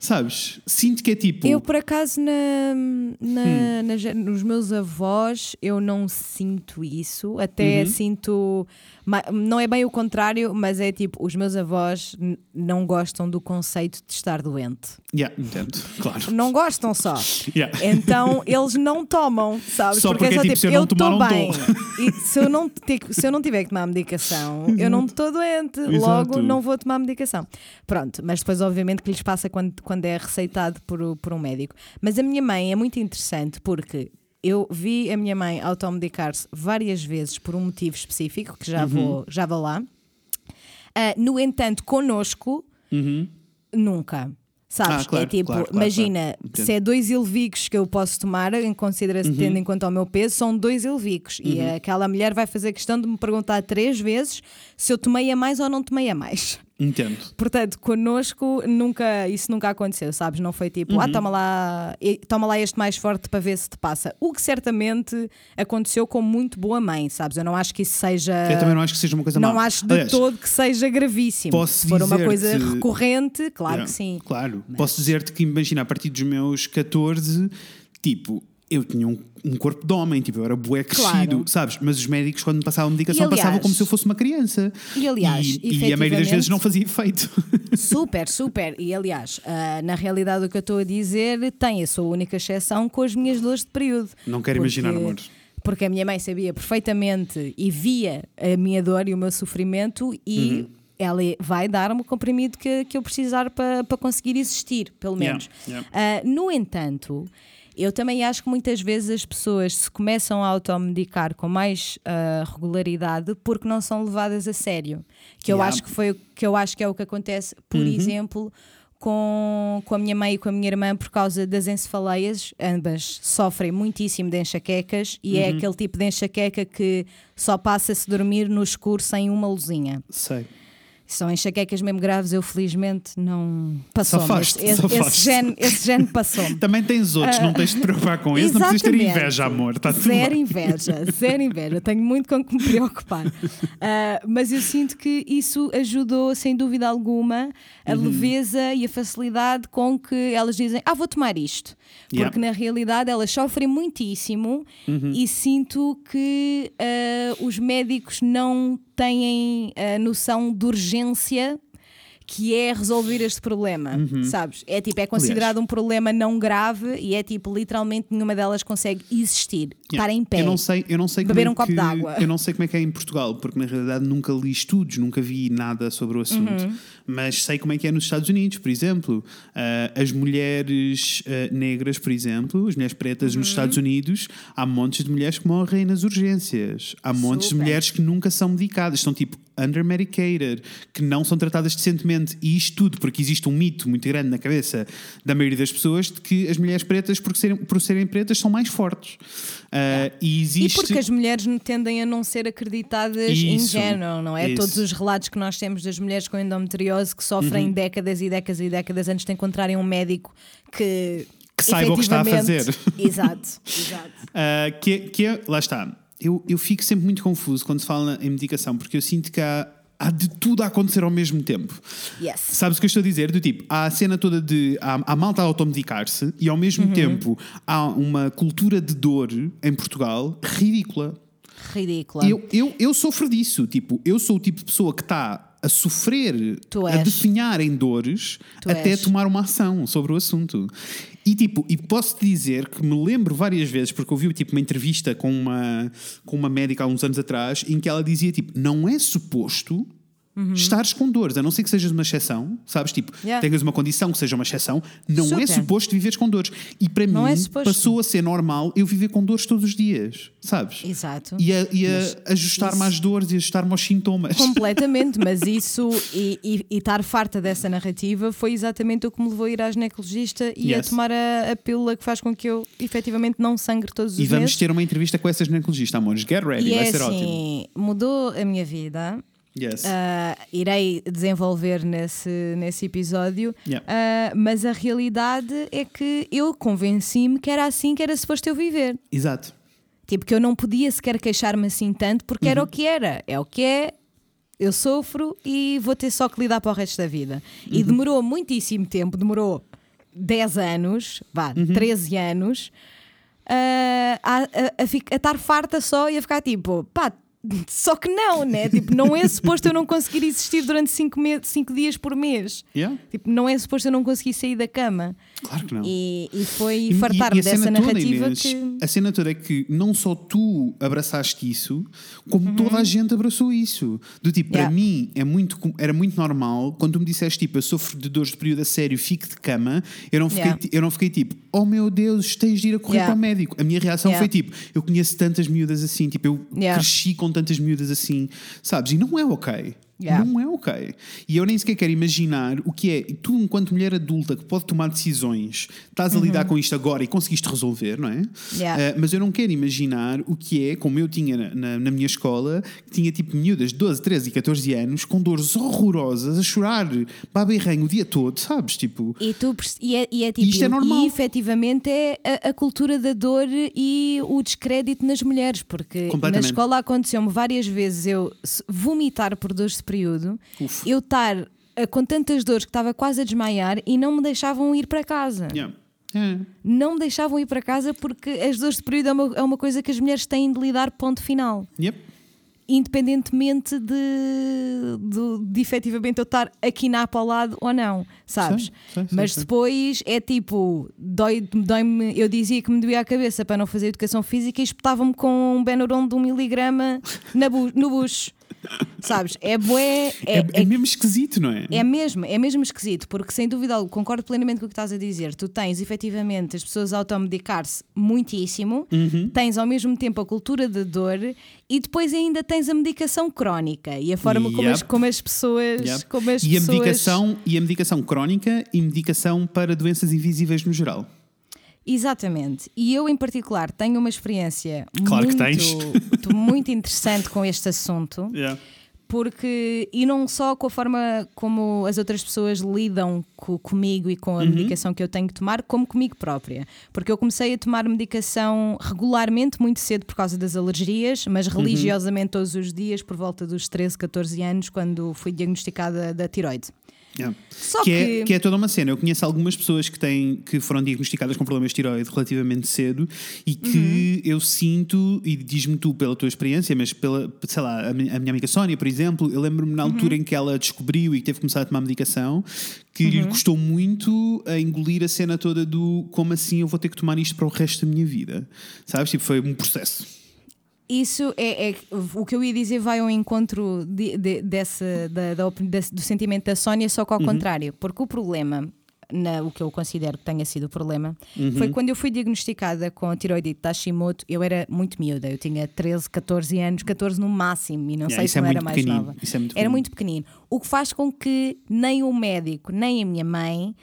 Sabes? Sinto que é tipo. Eu, por acaso, na, na- Hum. na nos meus avós, eu não sinto isso. Até Uhum. sinto. Não é bem o contrário, mas é tipo: os meus avós não gostam do conceito de estar doente. Yeah, entendo, claro. Não gostam só. Yeah. Então eles não tomam, sabes? Só porque é tipo, se eu não tomar, estou não bem. tô." E se eu, não, se eu não tiver que tomar medicação, eu não estou doente. Logo, Exato. não vou tomar medicação. Pronto, mas depois, obviamente, que lhes passa quando, quando é receitado por, por um médico. Mas a minha mãe é muito interessante porque. Eu vi a minha mãe automedicar-se várias vezes por um motivo específico, que já, Uhum. vou, já vou lá. Ah, no entanto, connosco, nunca. Sabes? Uhum. Ah, claro, é tipo, claro, claro, imagina. Uhum. se é dois ilvigos que eu posso tomar, em consideração, tendo em conta o meu peso, são dois ilvigos. E aquela mulher vai fazer questão de me perguntar três vezes se eu tomei a mais ou não tomei a mais. Entendo. Portanto, connosco nunca, isso nunca aconteceu, sabes? Não foi tipo, Uhum. ah, toma lá, toma lá este mais forte para ver se te passa. O que certamente aconteceu com muito boa mãe, sabes? Eu não acho que isso seja. Eu também não acho que seja uma coisa Não má. acho de Aliás, todo que seja gravíssimo. posso Se for uma coisa recorrente, claro que sim. Claro. Posso dizer-te que, imagina, a partir dos meus 14, tipo, eu tinha um, um corpo de homem, tipo, eu era bué crescido, Claro. sabes? Mas os médicos, quando me passavam medicação, aliás- passavam como se eu fosse uma criança. E, aliás, e, e a maioria das vezes não fazia efeito. [laughs] Super, super. E aliás, ah, na realidade, o que eu estou a dizer tem a sua única exceção com as minhas dores de período. Não quero Porque- imaginar, amor. Porque a minha mãe sabia perfeitamente e via a minha dor e o meu sofrimento e. Uhum. Ela vai dar-me o comprimido que, que eu precisar para para conseguir existir, pelo Yeah, menos. yeah. Ah, no entanto, eu também acho que muitas vezes as pessoas se começam a automedicar com mais ah, regularidade porque não são levadas a sério. Que eu Yeah. acho que foi que eu acho que é o que acontece, por exemplo, com, com a minha mãe e com a minha irmã por causa das encefaleias. Ambas sofrem muitíssimo de enxaquecas e é aquele tipo de enxaqueca que só passa se dormir no escuro sem uma luzinha. Sei. São enxaquecas mesmo graves, eu felizmente não passou Safaste, esse, safaste. esse, gene, esse gene passou-me. [laughs] Também tens outros, não tens de te preocupar com isso, não precisas ter inveja, amor. Tudo Zero inveja, zero inveja. Tenho muito com que me preocupar. [laughs] Ah, mas eu sinto que isso ajudou, sem dúvida alguma, a Uhum. leveza e a facilidade com que elas dizem: Ah, vou tomar isto. Yeah. Porque na realidade elas sofrem muitíssimo Uhum. e sinto que ah, os médicos não têm a noção de urgência. Que é resolver este problema, sabes? É tipo, é considerado um problema não grave e é tipo, literalmente nenhuma delas consegue existir, estar em pé. Eu não sei, eu não sei Beber como é um copo que, d'água. Eu não sei como é que é em Portugal, porque na realidade nunca li estudos, nunca vi nada sobre o assunto. Uhum. Mas sei como é que é nos Estados Unidos, por exemplo. Ah, as mulheres ah, negras, por exemplo, as mulheres pretas Uhum. nos Estados Unidos, há montes de mulheres que morrem nas urgências. Há montes de Super. mulheres que nunca são medicadas, estão tipo undermedicated, que não são tratadas decentemente. E isto tudo porque existe um mito muito grande na cabeça da maioria das pessoas de que as mulheres pretas, por serem, por serem pretas, são mais fortes. Ah, e E existe. porque as mulheres tendem a não ser acreditadas em género, não é? isso. Todos os relatos que nós temos das mulheres com endometriose que sofrem Uhum. décadas e décadas e décadas antes de encontrarem um médico que. Que saiba o que está a fazer. Exato, exato. [laughs] Ah, que, é- que é, lá está. Eu, eu fico sempre muito confuso quando se fala em medicação, porque eu sinto que há, há de tudo a acontecer ao mesmo tempo. Yes. Sabes o que eu estou a dizer? Do tipo, há a cena toda de. Há, há malta a automedicar-se e ao Uhum. mesmo tempo há uma cultura de dor em Portugal ridícula. Ridícula. Eu, eu, eu sofro disso. Tipo, eu sou o tipo de pessoa que está a sofrer, a definhar em dores, Tu até és. tomar uma ação sobre o assunto. E tipo, e posso-te dizer que me lembro várias vezes, porque ouvi tipo, uma entrevista com uma, com uma médica há uns anos atrás, em que ela dizia tipo, não é suposto. Estares com dores, a não ser que sejas uma exceção, sabes? Tipo, Yeah. tenhas uma condição que seja uma exceção, não é Super. suposto viveres com dores. E para Não mim, é passou a ser normal eu viver com dores todos os dias, sabes? Exato. E a, e a ajustar-me às dores e ajustar-me aos sintomas. Completamente, mas [laughs] isso e, e, e estar farta dessa narrativa foi exatamente o que me levou a ir à ginecologista e Yes. a tomar a, a pílula que faz com que eu efetivamente não sangre todos os E vamos meses. ter uma entrevista com essa ginecologista, amores. Get ready, E vai é ser ótimo. assim, mudou a minha vida. Yes. Ah, irei desenvolver nesse, nesse episódio, Yeah. Ah, mas a realidade é que eu convenci-me que era assim que era suposto eu viver. Exato. Tipo, que eu não podia sequer queixar-me assim tanto, porque Uhum. era o que era. É o que é, eu sofro e vou ter só que lidar para o resto da vida. E Uhum. demorou muitíssimo tempo, demorou 10 anos, vá, Uhum. 13 anos, ah, a, a, a, fi- a estar farta só e a ficar tipo, pá. [laughs] Só que não, né? Tipo, não é suposto eu não conseguir existir durante 5 cinco dias por mês. Yeah? Tipo, não é suposto eu não conseguir sair da cama. Claro que não. E, e foi fartar-me dessa toda, narrativa Inês, que. A cena toda é que não só tu abraçaste isso, como Uhum. toda a gente abraçou isso. Do tipo, Yeah. para mim é muito, era muito normal quando tu me disseste tipo, eu sofro de dores de período a sério, fico de cama, eu não fiquei, Yeah. eu não fiquei tipo, oh meu Deus, tens de ir a correr Yeah. para o médico. A minha reação foi tipo, eu conheço tantas miúdas assim, tipo, eu cresci com tantas miúdas assim, sabes? E não é ok. Yeah. Não é ok. E eu nem sequer quero imaginar o que é. Tu, enquanto mulher adulta que pode tomar decisões, estás a lidar com isto agora e conseguiste resolver, não é? Uhum. Yeah. Eh, mas eu não quero imaginar o que é, como eu tinha na, na- na minha escola, que tinha tipo miúdas de 12, 13 e 14 anos com dores horrorosas, a chorar baba e ranho o dia todo, sabes? Tipo, E, tu, e, é, e é tipo, isto é normal. e efetivamente é a, a cultura da dor e o descrédito nas mulheres, porque na escola aconteceu-me várias vezes eu vomitar por dores período, Uf. eu estar eh, com tantas dores que estava quase a desmaiar e não me deixavam ir para casa. yeah. É. Não me deixavam ir para casa porque as dores de período é uma, é uma coisa que as mulheres têm de lidar, ponto final. Yep. Independentemente de, de, de efetivamente eu estar aqui na para o lado ou não, sabes? Sei, sei, sei, Mas depois é tipo, dói- dói-me, eu dizia que me doía a cabeça para não fazer educação física e espetava-me com um Benuron de um miligrama na bu- no bucho. Sabes? É bué. É, É, é mesmo esquisito, não é? é mesmo, é mesmo esquisito, porque sem dúvida concordo plenamente com o que estás a dizer. Tu tens efetivamente as pessoas a automedicar-se muitíssimo, Uhum. tens ao mesmo tempo a cultura de dor e depois ainda tens a medicação crónica e a forma como, as, Yep. como as pessoas. Yep. Como as e, a pessoas medicação, e a medicação crónica e medicação para doenças invisíveis no geral. Exatamente. E eu, em particular, tenho uma experiência Claro muito, muito interessante com este assunto. Porque, e não só com a forma como as outras pessoas lidam co- comigo e com a medicação que eu tenho que tomar, como comigo própria. Porque eu comecei a tomar medicação regularmente muito cedo por causa das alergias, mas religiosamente todos os dias, por volta dos 13, 14 anos, quando fui diagnosticada da tiroide. Yeah. Só que, é, que- que é toda uma cena. Eu conheço algumas pessoas que, têm, que foram diagnosticadas com problemas de tiroide relativamente cedo e que Uhum. eu sinto, e diz-me tu pela tua experiência, mas pela, sei lá, a minha, amiga Sónia, por exemplo, eu lembro-me na Uhum. altura em que ela descobriu e teve que começar a tomar medicação, que Uhum. lhe custou muito a engolir a cena toda do como assim eu vou ter que tomar isto para o resto da minha vida. Sabes? Tipo, foi um processo. Isso é, é- o que eu ia dizer vai ao encontro de, de- desse, da- da do sentimento da Sónia, só que ao contrário, porque o problema, na- o que eu considero que tenha sido o problema, foi quando eu fui diagnosticada com a tiroidite de Hashimoto, eu era muito miúda, eu tinha 13, 14 anos, 14 no máximo, e não Yeah, sei se é não era mais nova. é muito era muito pequenino. O que faz com que nem o médico, nem a minha mãe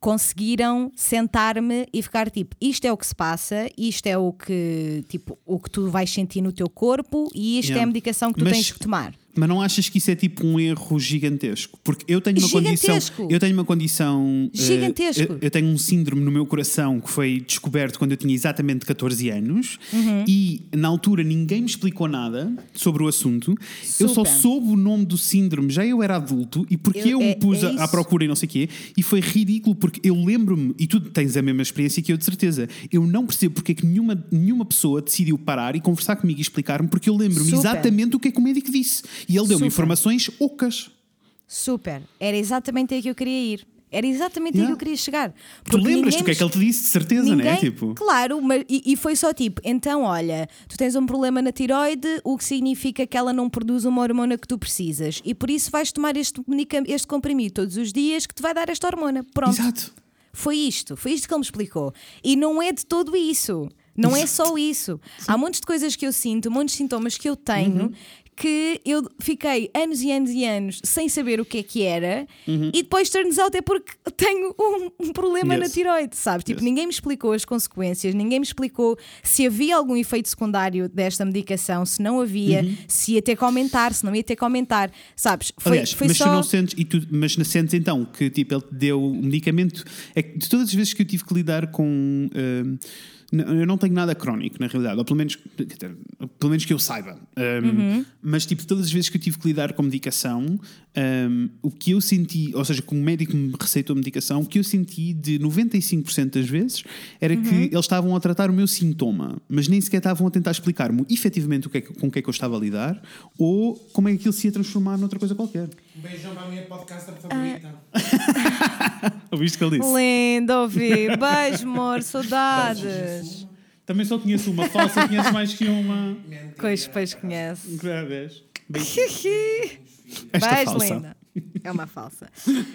conseguiram sentar-me e ficar tipo, isto é o que se passa, isto é o que, tipo, o que tu vais sentir no teu corpo e isto é Yeah. a medicação que tu Mas- tens que tomar. Mas não achas que isso é tipo um erro gigantesco? Porque eu tenho uma condição. Gigantesco. Eu tenho uma condição. eh, Gigantesco. eu, eu tenho um síndrome no meu coração que foi descoberto quando eu tinha exatamente 14 anos Uhum. e na altura ninguém me explicou nada sobre o assunto. Eu só Super. soube o nome do síndrome, já eu era adulto e porque eu, Eu- me é- pus é a- à procura e não sei o quê e foi ridículo porque eu lembro-me, e tu tens a mesma experiência que eu de certeza, eu não percebo porque é que nenhuma, nenhuma pessoa decidiu parar e conversar comigo e explicar-me porque eu lembro-me Super. exatamente o que é que o médico disse. E ele deu-me informações ocas. Super. Era exatamente aí que eu queria ir. Era exatamente aí Yeah. que eu queria chegar. Tu lembras do que é que ele te disse, de certeza, Ninguém, não é? Tipo, Claro, mas, e, e foi só tipo, então olha, tu tens um problema na tiroide, o que significa que ela não produz uma hormona que tu precisas e por isso vais tomar este, este comprimido todos os dias que te vai dar esta hormona. Pronto. exato. Foi isto, foi isto que ele me explicou. E não é de todo isso. Não é só isso. Há montes de coisas que eu sinto, montes de sintomas que eu tenho Uhum. Que eu fiquei anos e anos e anos sem saber o que é que era e depois turns out é porque [laughs] tenho um, um problema na Uhum. Yes. tiroide, sabes? Tipo, Yes. ninguém me explicou as consequências, ninguém me explicou se havia algum efeito secundário desta medicação, se não havia, Uhum. se ia ter que aumentar, se não ia ter que aumentar, sabes? Foi, Aliás, foi mas só... tu não sentes, e tu, mas sentes então que tipo, ele te deu o medicamento. É que de todas as vezes que eu tive que lidar com. n- eu não tenho nada crónico, na realidade, ou pelo menos, pelo menos que eu saiba. Hum, Uhum. Mas, tipo, todas as vezes que eu tive que lidar com medicação, hum, o que eu senti, ou seja, que o médico me receitou medicação, o que eu senti de 95% das vezes era Uhum. que eles estavam a tratar o meu sintoma, mas nem sequer estavam a tentar explicar-me efetivamente o que é que- com o que é que eu estava a lidar ou como é que aquilo se ia transformar noutra coisa qualquer. Um beijão para a minha podcaster favorita. [laughs] Ouviste o que ele disse? Lindo ouvir. Beijo, amor, saudades. Também só conheço uma falsa, [laughs] conheço mais que uma. Pois, pois conhece. Beijo, [laughs] Esta falsa. linda. [laughs] É uma falsa.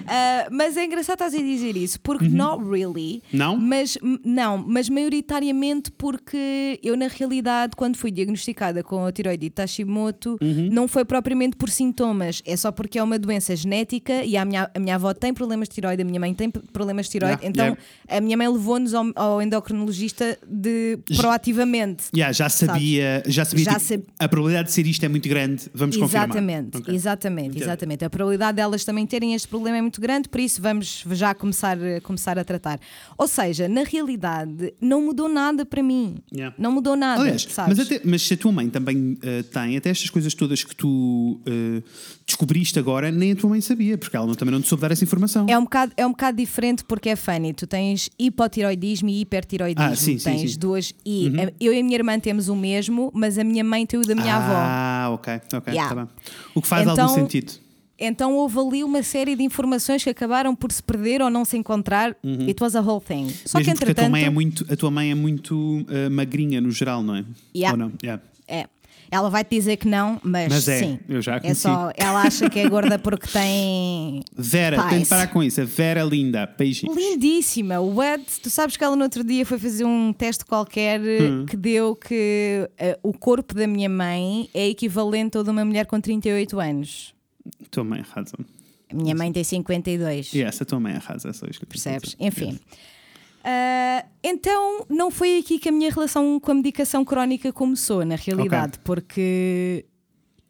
Ah, mas é engraçado estás a dizer isso, porque not really. Uhum. Não? Mas, não, mas maioritariamente porque eu, na realidade, quando fui diagnosticada com a tiroidite Hashimoto, Uhum. não foi propriamente por sintomas, é só porque é uma doença genética e a minha, a minha avó tem problemas de tiroide, a minha mãe tem problemas de tiroide, Yeah, então yeah. a minha mãe levou-nos ao, ao endocrinologista de proativamente. Yeah, já sabia, já sabia Já tipo, sab- a probabilidade de ser isto é muito grande, vamos confirmar. Exatamente, Ok. exatamente, Entendo. exatamente. A probabilidade delas também terem este problema é muito grande, por isso vamos já começar, começar a tratar. Ou seja, na realidade, não mudou nada para mim. Yeah. Não mudou nada. Aliás, mas, até- mas se a tua mãe também eh, tem, até estas coisas todas que tu eh, descobriste agora, nem a tua mãe sabia, porque ela também não te soube dar essa informação. É um, bocado, é um bocado diferente porque é funny. Tu tens hipotiroidismo e hipertiroidismo. Ah, sim, sim, tens sim. Uhum. duas. E a- eu e a minha irmã temos o mesmo, mas a minha mãe tem o da minha avó. ah, ok, ok, Yeah. tá bem. O que faz Então, algum sentido. Então houve ali uma série de informações que acabaram por se perder ou não se encontrar. It was a whole thing. Só que Uhum. Mesmo porque a tua entretanto. mãe é muito, a tua mãe é muito eh, magrinha no geral, não é? Yeah. Ou não? Yeah. É. Ela vai te dizer que não, mas, Mas é, sim. eu já é só, ela acha que é gorda porque tem. Vera, Paz. tem de parar com isso. A Vera linda. Beijinhos. Lindíssima. What? Tu sabes que ela no outro dia foi fazer um teste qualquer eh, Hum. que deu que eh, o corpo da minha mãe é equivalente ao de uma mulher com 38 anos. Tua mãe arrasa. A minha mãe tem 52. E essa tua mãe arrasa. É só isto que Percebes? Enfim. Ah, então, não foi aqui que a minha relação com a medicação crónica começou, na realidade, porque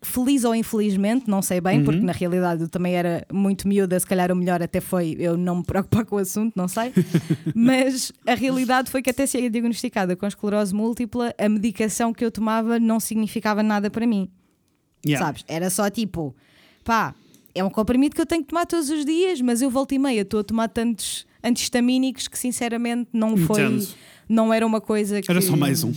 feliz ou infelizmente, não sei bem, porque na realidade eu também era muito miúda, se calhar o melhor até foi eu não me preocupar com o assunto, não sei. [laughs] Mas a realidade foi que até ser diagnosticada com esclerose múltipla, a medicação que eu tomava não significava nada para mim. Yeah. Sabes? Era só tipo, pá, é um comprimido que eu tenho que tomar todos os dias, mas eu volto e meia estou a tomar tantos antihistamínicos que sinceramente não foi. Entendo. Não era uma coisa que. Era só mais um.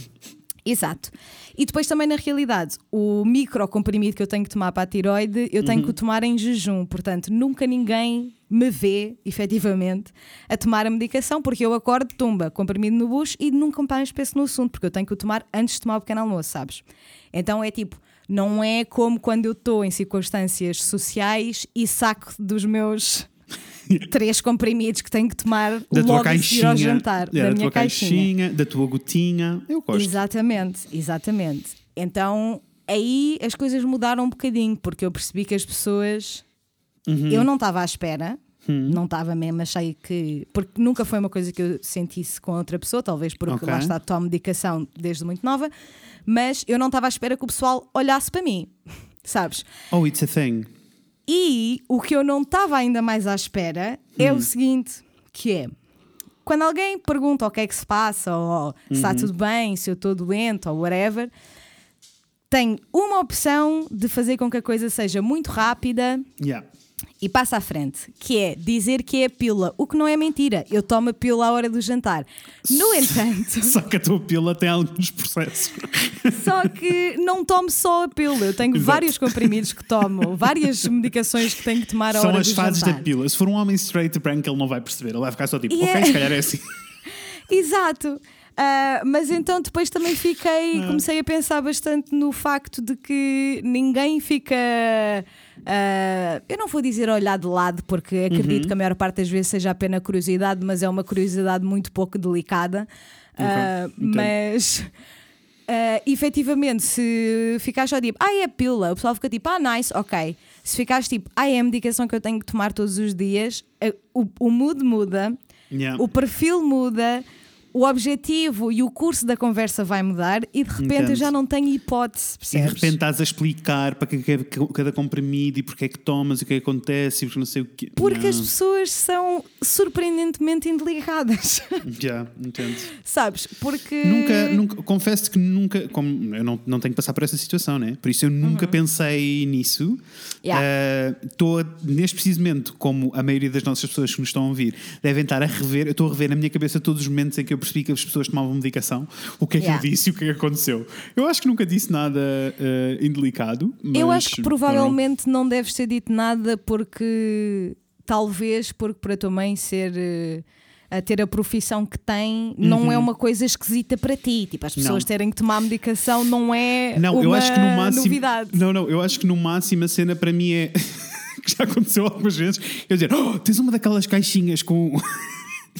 Exato. E depois também, na realidade, o microcomprimido que eu tenho que tomar para a tiroide, eu tenho que o tomar em jejum. Portanto, nunca ninguém me vê, [laughs] efetivamente, a tomar a medicação, porque eu acordo, tumba, comprimido no bucho e nunca mais penso no assunto, porque eu tenho que o tomar antes de tomar o pequeno almoço, sabes? Então é tipo, não é como quando eu estou em circunstâncias sociais e saco dos meus [laughs] três comprimidos que tenho que tomar Da logo caixinha. ao jantar, Yeah, da da minha tua caixinha. caixinha, da tua gotinha. Eu gosto. Exatamente, exatamente. Então aí as coisas mudaram um bocadinho, porque eu percebi que as pessoas. Uhum. Eu não estava à espera, não estava mesmo, achei que. Porque nunca foi uma coisa que eu sentisse com outra pessoa, talvez porque Ok. lá está, tomo medicação desde muito nova, mas eu não estava à espera que o pessoal olhasse para mim, [laughs] sabes? Oh, it's a thing. E o que eu não estava ainda mais à espera é o seguinte: que é quando alguém pergunta o que é que se passa, ou se está tudo bem, se eu estou doente, ou whatever, tem uma opção de fazer com que a coisa seja muito rápida Yeah. E passa à frente, que é dizer que é a pílula, o que não é mentira. Eu tomo a pílula à hora do jantar. No [laughs] entanto, Só que a tua pila tem alguns processos. Só que não tomo só a pílula, eu tenho Exato. vários comprimidos que tomo, várias medicações que tenho que tomar à São hora as do fases jantar. da pila. Se for um homem straight branco, ele não vai perceber. Ele vai ficar só tipo, E ok, é- se calhar é assim. [laughs] Exato. Ah, mas então depois também fiquei, Ah. comecei a pensar bastante no facto de que ninguém fica. Ah, eu não vou dizer olhar de lado, porque acredito Uhum. que a maior parte das vezes seja apenas curiosidade, mas é uma curiosidade muito pouco delicada. Ah, entendo. mas ah, efetivamente, se ficares só tipo, ah, é a pílula, o pessoal fica tipo, ah, nice, ok. Se ficares tipo, ah, é a medicação que eu tenho que tomar todos os dias, o, o mood muda, Yeah. o perfil muda, o objetivo e o curso da conversa vai mudar e de repente Entendo. eu já não tenho hipótese, E de percebes? repente estás a explicar para que que- que- cada comprimido e porque é que tomas e o que é que acontece e porque não sei o quê. Porque Não. as pessoas são surpreendentemente indelicadas, [laughs] Já, entendo. sabes? Porque. Nunca, nunca, confesso que nunca, como eu não, não tenho que passar por essa situação, né? Por isso eu nunca pensei nisso. Uhum. Yeah. Estou, neste preciso momento, como a maioria das nossas pessoas que nos estão a ouvir devem estar a rever, eu estou a rever na minha cabeça todos os momentos em que eu percebi que as pessoas tomavam medicação, o que é que Yeah. eu disse e o que é que aconteceu. Eu acho que nunca disse nada eh, indelicado. Eu acho que provavelmente não deves ter dito nada porque talvez porque para a tua mãe ser eh, a ter a profissão que tem não é uma coisa esquisita para ti. Tipo, as pessoas Uhum. Não. terem que tomar medicação não é Não, uma eu acho que no máximo. novidade. Não, não, eu acho que no máximo a cena para mim é. [laughs] que já aconteceu algumas vezes. Eu dizer, oh, tens uma daquelas caixinhas com.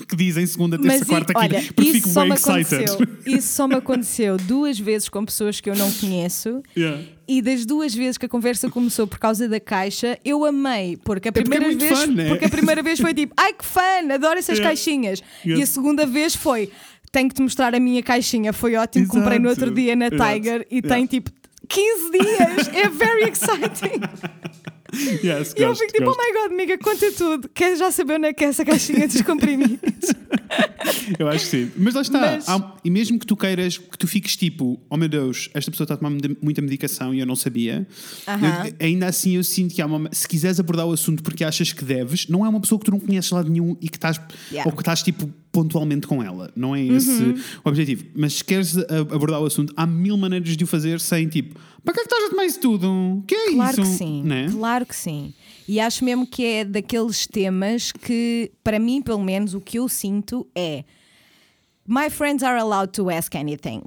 Que dizem segunda, terça, Mas e- quarta, olha, quinta. Porque fico bem excited. Isso só me aconteceu duas vezes com pessoas que eu não conheço. Yeah. E das duas vezes que a conversa começou por causa da caixa, eu amei, porque a porque é primeira muito vez, fun, né? porque a primeira vez foi tipo, ai que fã, adoro essas Yeah. caixinhas. Yeah. E a segunda vez foi, tenho que te mostrar a minha caixinha, foi ótimo, comprei no Exato. outro dia na Exato. Tiger e Yeah. tem tipo 15 dias, é very exciting. [laughs] [laughs] Yes, E eu gosto, fico tipo, gosto. oh my god, amiga, conta tudo. Queres já saber onde é que é essa caixinha dos comprimidos? [laughs] Eu acho que sim. Mas lá está. Mas- Há- e mesmo que tu queiras, que tu fiques tipo, oh meu Deus, esta pessoa está a tomar muita- medicação e eu não sabia. Aham. eu- ainda assim eu sinto que há uma. Se quiseres abordar o assunto porque achas que deves, não é uma pessoa que tu não conheces de lado nenhum e que estás. Yeah. Ou que estás tipo pontualmente com ela. Não é esse Uhum. o objetivo. Mas se queres abordar o assunto, há mil maneiras de o fazer sem tipo, para que é que estás a tomar isso tudo? Que é Claro isso? que sim, Né? claro que sim. E acho mesmo que é daqueles temas que, para mim, pelo menos, o que eu sinto é My friends are allowed to ask anything.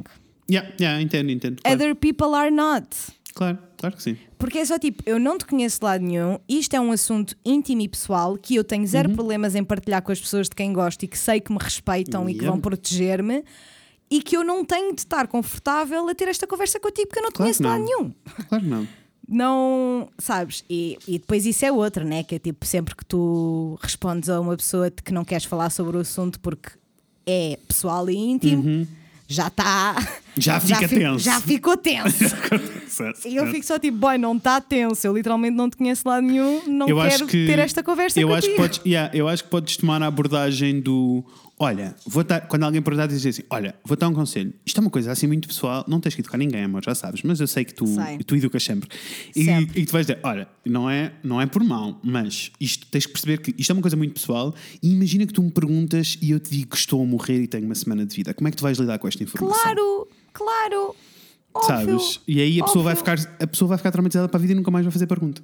Yeah, yeah, entendo, entendo. Claro, Other people are not. claro, claro que sim. Porque é só tipo, eu não te conheço de lado nenhum, isto é um assunto íntimo e pessoal que eu tenho Uhum. zero problemas em partilhar com as pessoas de quem gosto e que sei que me respeitam e que Yeah. vão proteger-me e que eu não tenho de estar confortável a ter esta conversa contigo porque eu não te Claro conheço não. nenhum. Claro não. Não, sabes? E, e depois isso é outra, né? Que é tipo, sempre que tu respondes a uma pessoa que não queres falar sobre o assunto porque é pessoal e íntimo, já [laughs] está. Uhum. Já fica fi- tenso. Já ficou tenso. [laughs] E eu fico só tipo, boy, não está tenso. Eu literalmente não te conheço lado nenhum, não eu quero acho que ter esta conversa eu contigo. acho que podes, yeah, eu acho que podes tomar a abordagem do olha, vou dar, quando alguém perguntar dizer assim, olha, vou dar um conselho. Isto é uma coisa assim muito pessoal, não tens que educar ninguém, amor, já sabes, mas eu sei que tu, Sei. tu educas sempre. E, Sempre. e tu vais dizer, olha, não é, não é por mal, mas isto tens que perceber que isto é uma coisa muito pessoal e imagina que tu me perguntas e eu te digo que estou a morrer e tenho uma semana de vida. Como é que tu vais lidar com esta informação? Claro, claro. Óbvio, Sabes? E aí a pessoa, vai ficar, a pessoa vai ficar traumatizada para a vida e nunca mais vai fazer pergunta.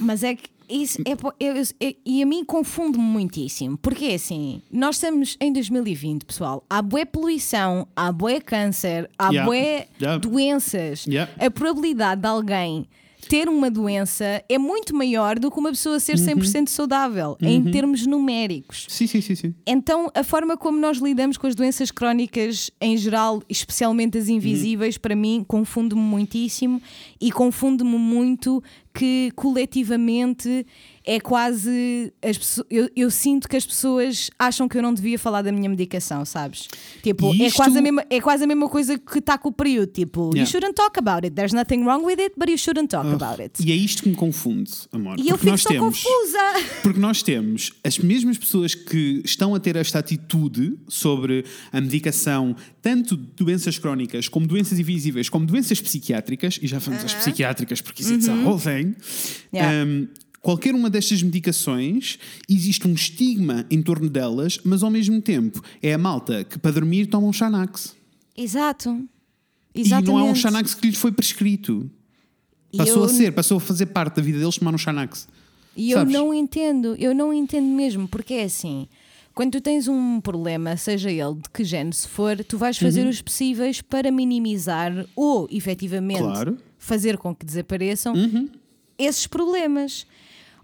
Mas é que isso é, é- e a mim confunde-me muitíssimo, porque é assim, nós estamos em 2020, pessoal, há bué poluição, há bué câncer, há Yeah. bué Yeah. doenças. Yeah. A probabilidade de alguém ter uma doença é muito maior do que uma pessoa ser 100% saudável, em termos numéricos. Sim, sim, sim, sim. Então, a forma como nós lidamos com as doenças crónicas em geral, especialmente as invisíveis, para mim, confunde-me muitíssimo e confunde-me muito que coletivamente é quase. As pesso- eu, eu sinto que as pessoas acham que eu não devia falar da minha medicação, sabes? Tipo, é, isto- quase a mesma, é quase a mesma coisa que está com o período. Tipo, you Yeah. shouldn't talk about it. There's nothing wrong with it, but you shouldn't talk about it. E é isto que me confunde, amor. E eu fico nós tão temos, confusa. Porque nós temos as mesmas pessoas que estão a ter esta atitude sobre a medicação, tanto de doenças crónicas, como doenças invisíveis, como doenças psiquiátricas, e já falamos das psiquiátricas porque isso é whole thing. Uhum. Yeah. Um, qualquer uma destas medicações, existe um estigma em torno delas, mas ao mesmo tempo é a malta que para dormir toma um Xanax. Exato. E Exatamente. não é um Xanax que lhes foi prescrito. E Passou eu- a ser, passou a fazer parte da vida deles tomar um Xanax. E eu Sabes? não entendo, eu não entendo mesmo, porque é assim. Quando tu tens um problema, seja ele de que género se for, tu vais fazer Uhum. os possíveis para minimizar ou efetivamente Claro. Uhum. fazer com que desapareçam esses problemas.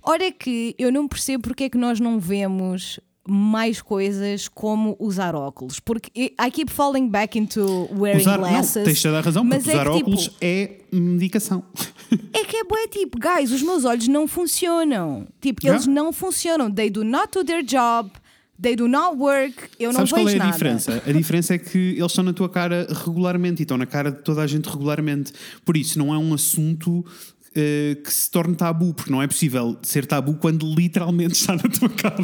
Ora é que eu não percebo porque é que nós não vemos mais coisas como usar óculos. Porque I keep falling back into wearing Usar, não, glasses. tens toda a razão, mas porque é usar que, tipo, óculos é medicação. é que é tipo, guys, os meus olhos não funcionam. Tipo, Yeah. eles não funcionam. They do not do their job. They do not work. Eu não Sabes qual vejo é a nada. diferença? A diferença é que eles estão na tua cara regularmente e estão na cara de toda a gente regularmente. Por isso, não é um assunto eh, que se torne tabu, porque não é possível ser tabu quando literalmente está na tua cara.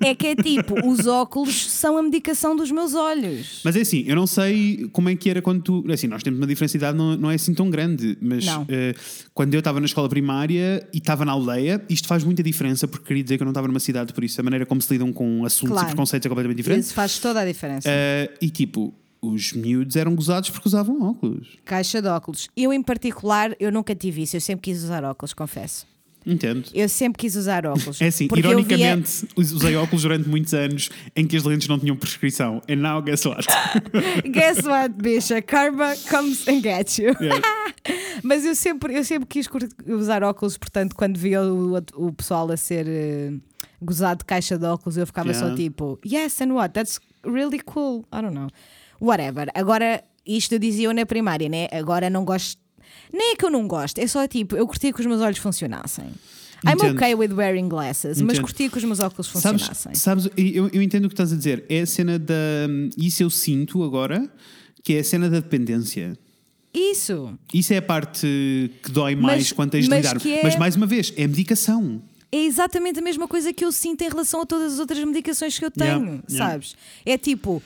É que é tipo, os óculos são a medicação dos meus olhos. Mas é assim, eu não sei como é que era quando tu. Assim, nós temos uma diferença de idade, não, não é assim tão grande, mas eh, quando eu estava na escola primária e estava na aldeia, isto faz muita diferença, porque queria dizer que eu não estava numa cidade, por isso a maneira como se lidam com assuntos Claro. e preconceitos é completamente diferente. Isso faz toda a diferença. Eh, e tipo, os miúdos eram gozados porque usavam óculos. Caixa de óculos. Eu, em particular, eu nunca tive isso. Eu sempre quis usar óculos, confesso. Entendo. Eu sempre quis usar óculos. [laughs] É assim, ironicamente, usei óculos durante muitos anos em que as lentes não tinham prescrição. And now, guess what? Via... [laughs] Guess what, bicha? Karma comes and gets you. Yeah. [laughs] Mas eu sempre, eu sempre quis usar óculos, portanto, quando via o, o pessoal a ser eh, gozado de caixa de óculos, eu ficava Yeah. só tipo, yes, and what? That's really cool. I don't know. Whatever. Agora, isto eu dizia eu na primária, né? Agora não gosto. Nem é que eu não gosto, é só tipo, eu curtia que os meus olhos funcionassem. I'm Entendo. okay with wearing glasses, mas Entendo. curtia que os meus óculos Sabes, funcionassem. sabes eu, eu entendo o que estás a dizer. É a cena da. Isso eu sinto agora, que é a cena da dependência. Isso. Isso é a parte que dói mais Mas- quando tens de mas lidar. é- Mas mais uma vez, é medicação. É exatamente a mesma coisa que eu sinto em relação a todas as outras medicações que eu Yeah, tenho, yeah. sabes? É tipo,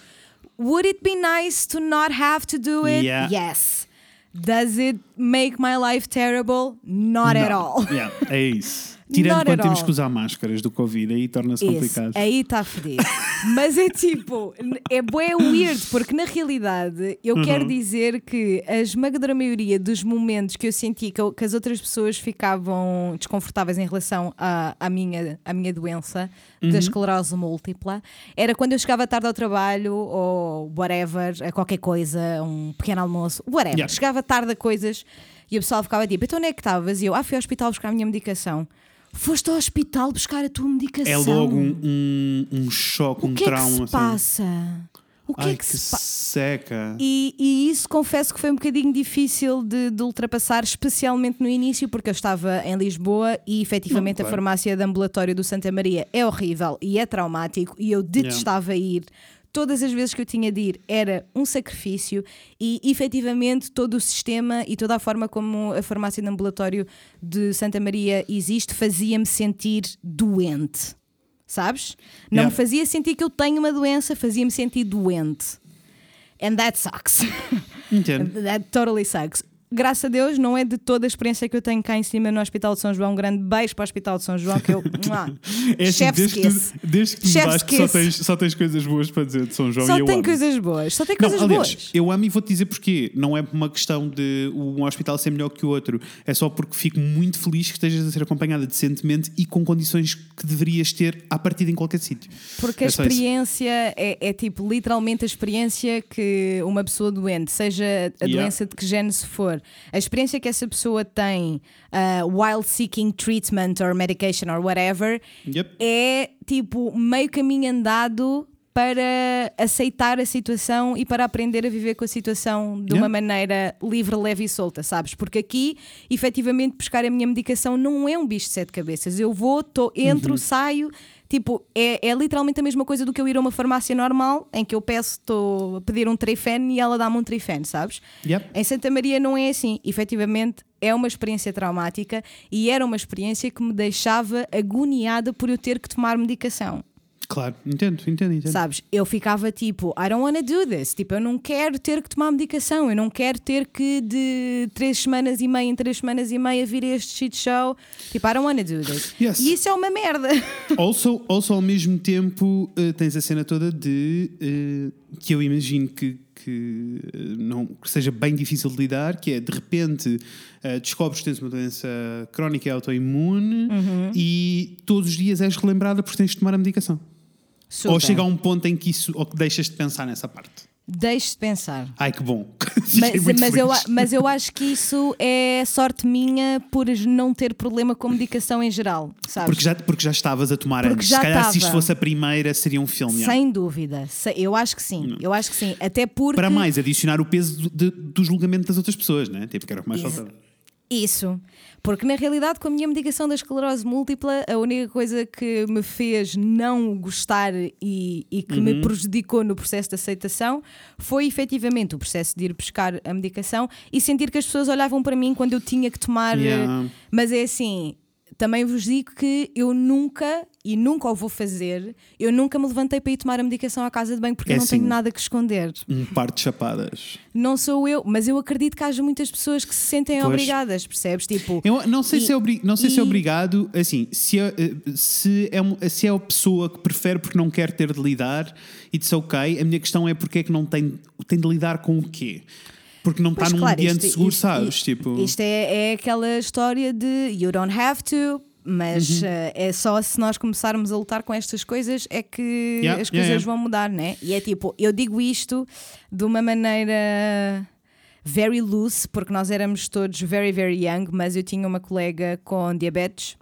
would it be nice to not have to do it? Yeah. Yes. Does it make my life terrible? Not at all. Yeah, [laughs] isso. Tirando Not quando temos que usar máscaras do Covid, aí torna-se complicado. aí está fedido. [laughs] Mas é tipo, é bué weird, porque na realidade eu Uhum. quero dizer que a esmagadora maioria dos momentos que eu senti que, eu- que as outras pessoas ficavam desconfortáveis em relação à, à, minha, à minha doença Uhum. da esclerose múltipla era quando eu chegava tarde ao trabalho ou whatever, a qualquer coisa, um pequeno almoço, whatever. Yeah. Chegava tarde a coisas e o pessoal ficava tipo, então onde é que estavas? E eu, ah, fui ao hospital buscar a minha medicação. Foste ao hospital buscar a tua medicação. É logo um, um, um choque, um O que é que trauma. se assim. passa? O que Ai, é que, se passa? seca. E, e isso confesso que foi um bocadinho difícil de, de ultrapassar, especialmente no início, porque eu estava em Lisboa e efetivamente Não, claro. a farmácia de ambulatório do Santa Maria é horrível e é traumático e eu detestava ir. Todas as vezes que eu tinha de ir era um sacrifício e efetivamente todo o sistema e toda a forma como a farmácia de ambulatório de Santa Maria existe fazia-me sentir doente. Sabes? Não Yeah. me fazia sentir que eu tenho uma doença, fazia-me sentir doente. And that sucks. Entendo. [laughs] That totally sucks. Graças a Deus, não é de toda a experiência que eu tenho cá em cima no Hospital de São João. Um grande beijo para o Hospital de São João, que eu. [laughs] É assim, Chef's desde, que, kiss. tu- desde que Chef's só tens, só tens coisas boas para dizer de São João Só e eu tem coisas boas. Só tem Não, coisas aliás, boas. eu amo e vou-te dizer porquê. Não é uma questão de um hospital ser melhor que o outro. É só porque fico muito feliz que estejas a ser acompanhada decentemente e com condições que deverias ter à partida em qualquer sítio. Porque a É isso. experiência é, é tipo literalmente a experiência que uma pessoa doente, seja a Yeah. doença de que género se for, a experiência que essa pessoa tem uh, while seeking treatment or medication or whatever, Yep. é tipo meio caminho andado para aceitar a situação e para aprender a viver com a situação de uma Yeah. maneira livre, leve e solta, sabes? Porque aqui, efetivamente, buscar a minha medicação não é um bicho de sete cabeças. Eu vou, tô, entro, saio. Tipo, é, é literalmente a mesma coisa do que eu ir a uma farmácia normal em que eu peço, estou a pedir um trifene e ela dá-me um trifene, sabes? Yep. Em Santa Maria não é assim. Efetivamente é uma experiência traumática e era uma experiência que me deixava agoniada por eu ter que tomar medicação. Claro, entendo, entendo, entendo. Sabes? Eu ficava tipo, I don't wanna do this. Tipo, eu não quero ter que tomar medicação. Eu não quero ter que de três semanas e meia em três semanas e meia vir a este shit show. Tipo, I don't wanna do this. Yes. E isso é uma merda. [laughs] Also, also, ao mesmo tempo, eh, tens a cena toda de eh, que eu imagino que, que, eh, não, que seja bem difícil de lidar, que é de repente descobres que tens uma doença crónica e autoimune Uhum. e todos os dias és relembrada porque tens de tomar a medicação. Ou Super. chega a um ponto em que isso ou que deixas de pensar nessa parte. Deixe de pensar. Ai que bom! [laughs] Mas, mas, eu, mas eu acho que isso é sorte minha por não ter problema com medicação em geral, sabes? Porque já, porque já estavas a tomar Porque antes. já Se calhar se isto estava. fosse a primeira, seria um filme. Sem dúvida. Eu acho que sim. Eu acho que sim. Até porque. Para mais, adicionar o peso do, de- do julgamento das outras pessoas, né? Tipo, que era o que mais Isso. faltava. Isso. Porque na realidade, com a minha medicação da esclerose múltipla, a única coisa que me fez não gostar e, e que Uhum. me prejudicou no processo de aceitação foi efetivamente o processo de ir buscar a medicação e sentir que as pessoas olhavam para mim quando eu tinha que tomar. Yeah. Mas é assim. Também vos digo que eu nunca, e nunca o vou fazer, eu nunca me levantei para ir tomar a medicação à casa de banho porque É eu não tenho assim. nada que esconder. Um par de chapadas. Não sou eu, mas eu acredito que haja muitas pessoas que se sentem Pois. obrigadas, percebes? Tipo, Eu não sei, E- se, é obri- não sei se é e- obrigado, assim, se é, eh, se, é, se é a pessoa que prefere porque não quer ter de lidar, it's ok. A minha questão é porque é que não tem, tem de lidar com o quê? Porque não está Pois, num claro, ambiente isto- seguro, isto- sabes? isto- tipo, Isto é, é aquela história de you don't have to, mas Uhum. eh, é só se nós começarmos a lutar com estas coisas é que Yeah, as coisas yeah. vão mudar, né? E é tipo, eu digo isto de uma maneira very loose, porque nós éramos todos very, very young, mas eu tinha uma colega com diabetes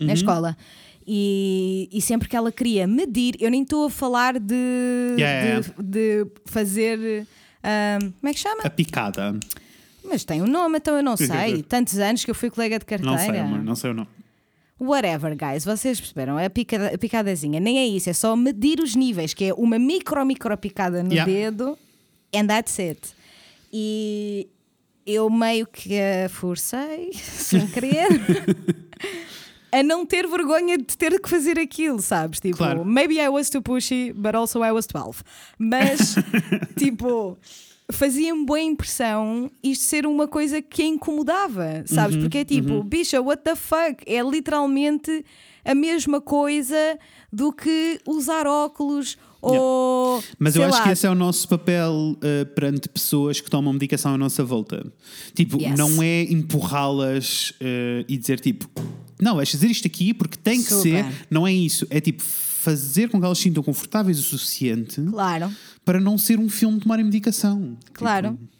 Uhum. na escola. E, e sempre que ela queria medir, eu nem estou a falar de, Yeah, de, de fazer. ah, como é que chama? a picada. Mas tem um nome, então eu não sei. Tantos anos que eu fui colega de carteira. Não sei, amor, não sei o nome. Whatever, guys, vocês perceberam? A, picada, a picadazinha nem é isso, é só medir os níveis, que é uma micro, micro picada no Yeah. dedo, and that's it. E eu meio que a forcei, [laughs] sem querer, [laughs] a não ter vergonha de ter que fazer aquilo, sabes? Tipo, Claro. maybe I was too pushy, but also I was 12. Mas, [laughs] tipo, fazia-me boa impressão isto ser uma coisa que a incomodava, sabes? Uhum, Porque é tipo, bicha, what the fuck? É literalmente a mesma coisa do que usar óculos ou. Mas eu acho lá, que esse é o nosso papel uh, perante pessoas que tomam medicação à nossa volta. Tipo, Yes. não é empurrá-las uh, e dizer tipo, não, vais fazer isto aqui porque tem que Super. ser. Não é isso. É tipo fazer com que elas se sintam confortáveis o suficiente Claro, para não ser um filme de tomarem medicação. claro. Tipo,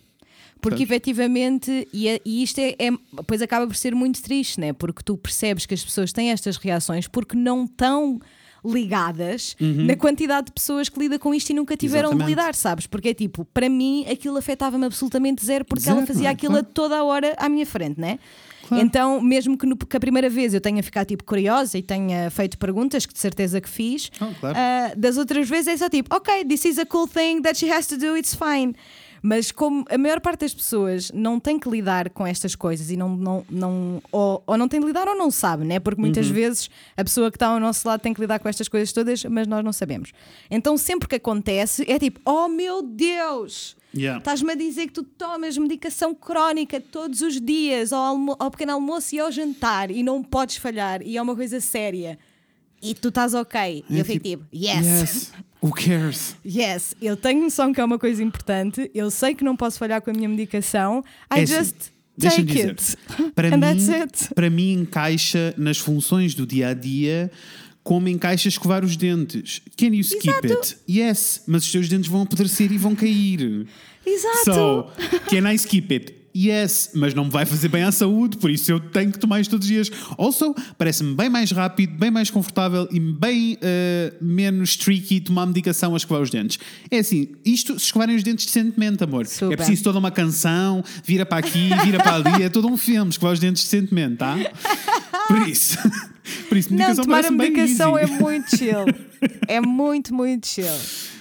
Porque Sabes? efetivamente, e, é- e isto é, é. Pois acaba por ser muito triste, né? Porque tu percebes que as pessoas têm estas reações porque não estão ligadas na quantidade de pessoas que lidam com isto e nunca tiveram Uhum. Exatamente. de lidar, sabes? Porque é tipo, para mim aquilo afetava-me absolutamente zero porque ela fazia não é? aquilo a toda a hora à minha frente, né? Claro. Então, mesmo que, no- que a primeira vez eu tenha ficado tipo curiosa e tenha feito perguntas, que de certeza que fiz, Oh, claro. ah, das outras vezes é só tipo, ok, this is a cool thing that she has to do, it's fine. Mas como a maior parte das pessoas não tem que lidar com estas coisas e não, não, não ou, ou não tem de lidar ou não sabe, né? Porque muitas vezes a pessoa que está ao nosso lado tem que lidar com estas coisas todas, mas nós não sabemos. Então sempre que acontece é tipo, oh meu Deus! Yeah. Estás-me a dizer que tu tomas medicação crónica todos os dias, ao, almo- ao pequeno almoço e ao jantar, e não podes falhar, e é uma coisa séria. E tu estás ok. E eu fico tipo, yes. Yes. Who cares? Yes, eu tenho noção que é uma coisa importante, eu sei que não posso falhar com a minha medicação, I É assim, just deixa-me take dizer, it. Para And mim, that's it. para mim encaixa nas funções do dia a dia como encaixa escovar os dentes. Can you skip Exato. it? Yes, mas os teus dentes vão apodrecer e vão cair. Exato. So, can I skip it? Yes, mas não me vai fazer bem à saúde, por isso eu tenho que tomar isto todos os dias. Also, parece-me bem mais rápido, bem mais confortável e bem eh, menos tricky tomar medicação a escovar os dentes. É assim, isto, se escovarem os dentes decentemente, amor. Super. É preciso toda uma canção, vira para aqui, vira para ali, é todo um filme, escovar os dentes decentemente, tá? Por isso, por isso Não, medicação tomar a medicação é muito chill. [laughs] É muito, muito chill.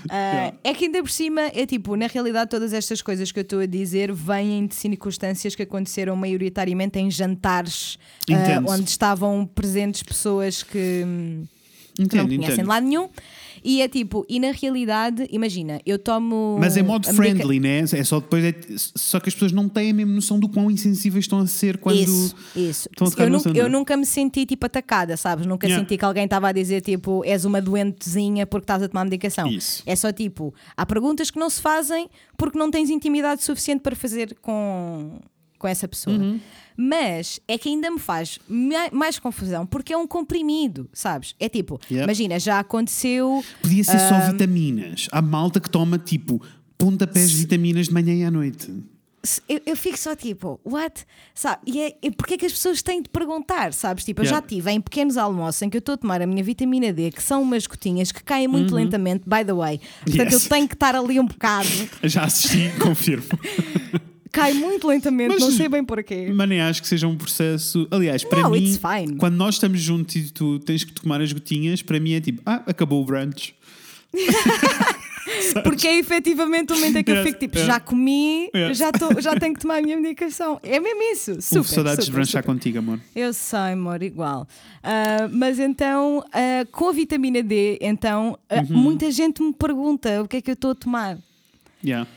Ah, É que ainda por cima, é tipo, na realidade, todas estas coisas que eu estou a dizer vêm de circunstâncias que aconteceram maioritariamente em jantares Entendo. onde estavam presentes pessoas que. hum, que não Entendo, conhecem de entendo. lado nenhum. E é tipo, e na realidade, imagina, eu tomo. Mas é modo friendly, né? É só depois. É, só que as pessoas não têm a mesma noção do quão insensíveis estão a ser quando. Isso, isso. estão a tocar Eu, nunca, eu nunca me senti tipo atacada, sabes? Nunca Yeah. senti que alguém estava a dizer tipo és uma doentezinha porque estás a tomar medicação. Isso. É só tipo, há perguntas que não se fazem porque não tens intimidade suficiente para fazer com, com essa pessoa. Uhum. Mas é que ainda me faz ma- mais confusão porque é um comprimido, sabes? É tipo, Yeah. imagina, já aconteceu. Podia ser Ah, só vitaminas. Há malta que toma tipo pontapés de vitaminas de manhã e à noite. Eu, eu fico só tipo, what? Sabe? E é, e porquê é que as pessoas têm de perguntar, sabes? Tipo, eu já tive em pequenos almoços em que eu estou a tomar a minha vitamina D, que são umas gotinhas que caem muito lentamente, by the way. Portanto, Uhum. Yes. eu tenho que estar ali um bocado. [laughs] Já assisti, confirmo. [laughs] Cai muito lentamente, Mas- não sei bem porquê. Mas nem acho que seja um processo. Aliás, para Não, mim, quando nós estamos juntos e tu tens que tomar as gotinhas, para mim é tipo, ah, acabou o brunch. [laughs] Porque é efetivamente o momento em que eu Yes, fico tipo, yeah. já comi, Yes. já, tô, já tenho que tomar a minha medicação. É mesmo isso. Super, Houve saudades de branchar contigo, amor. Eu sei, amor, igual. Ah, mas então, ah, com a vitamina D, então, ah, Uhum. muita gente me pergunta o que é que eu estou a tomar. Yeah.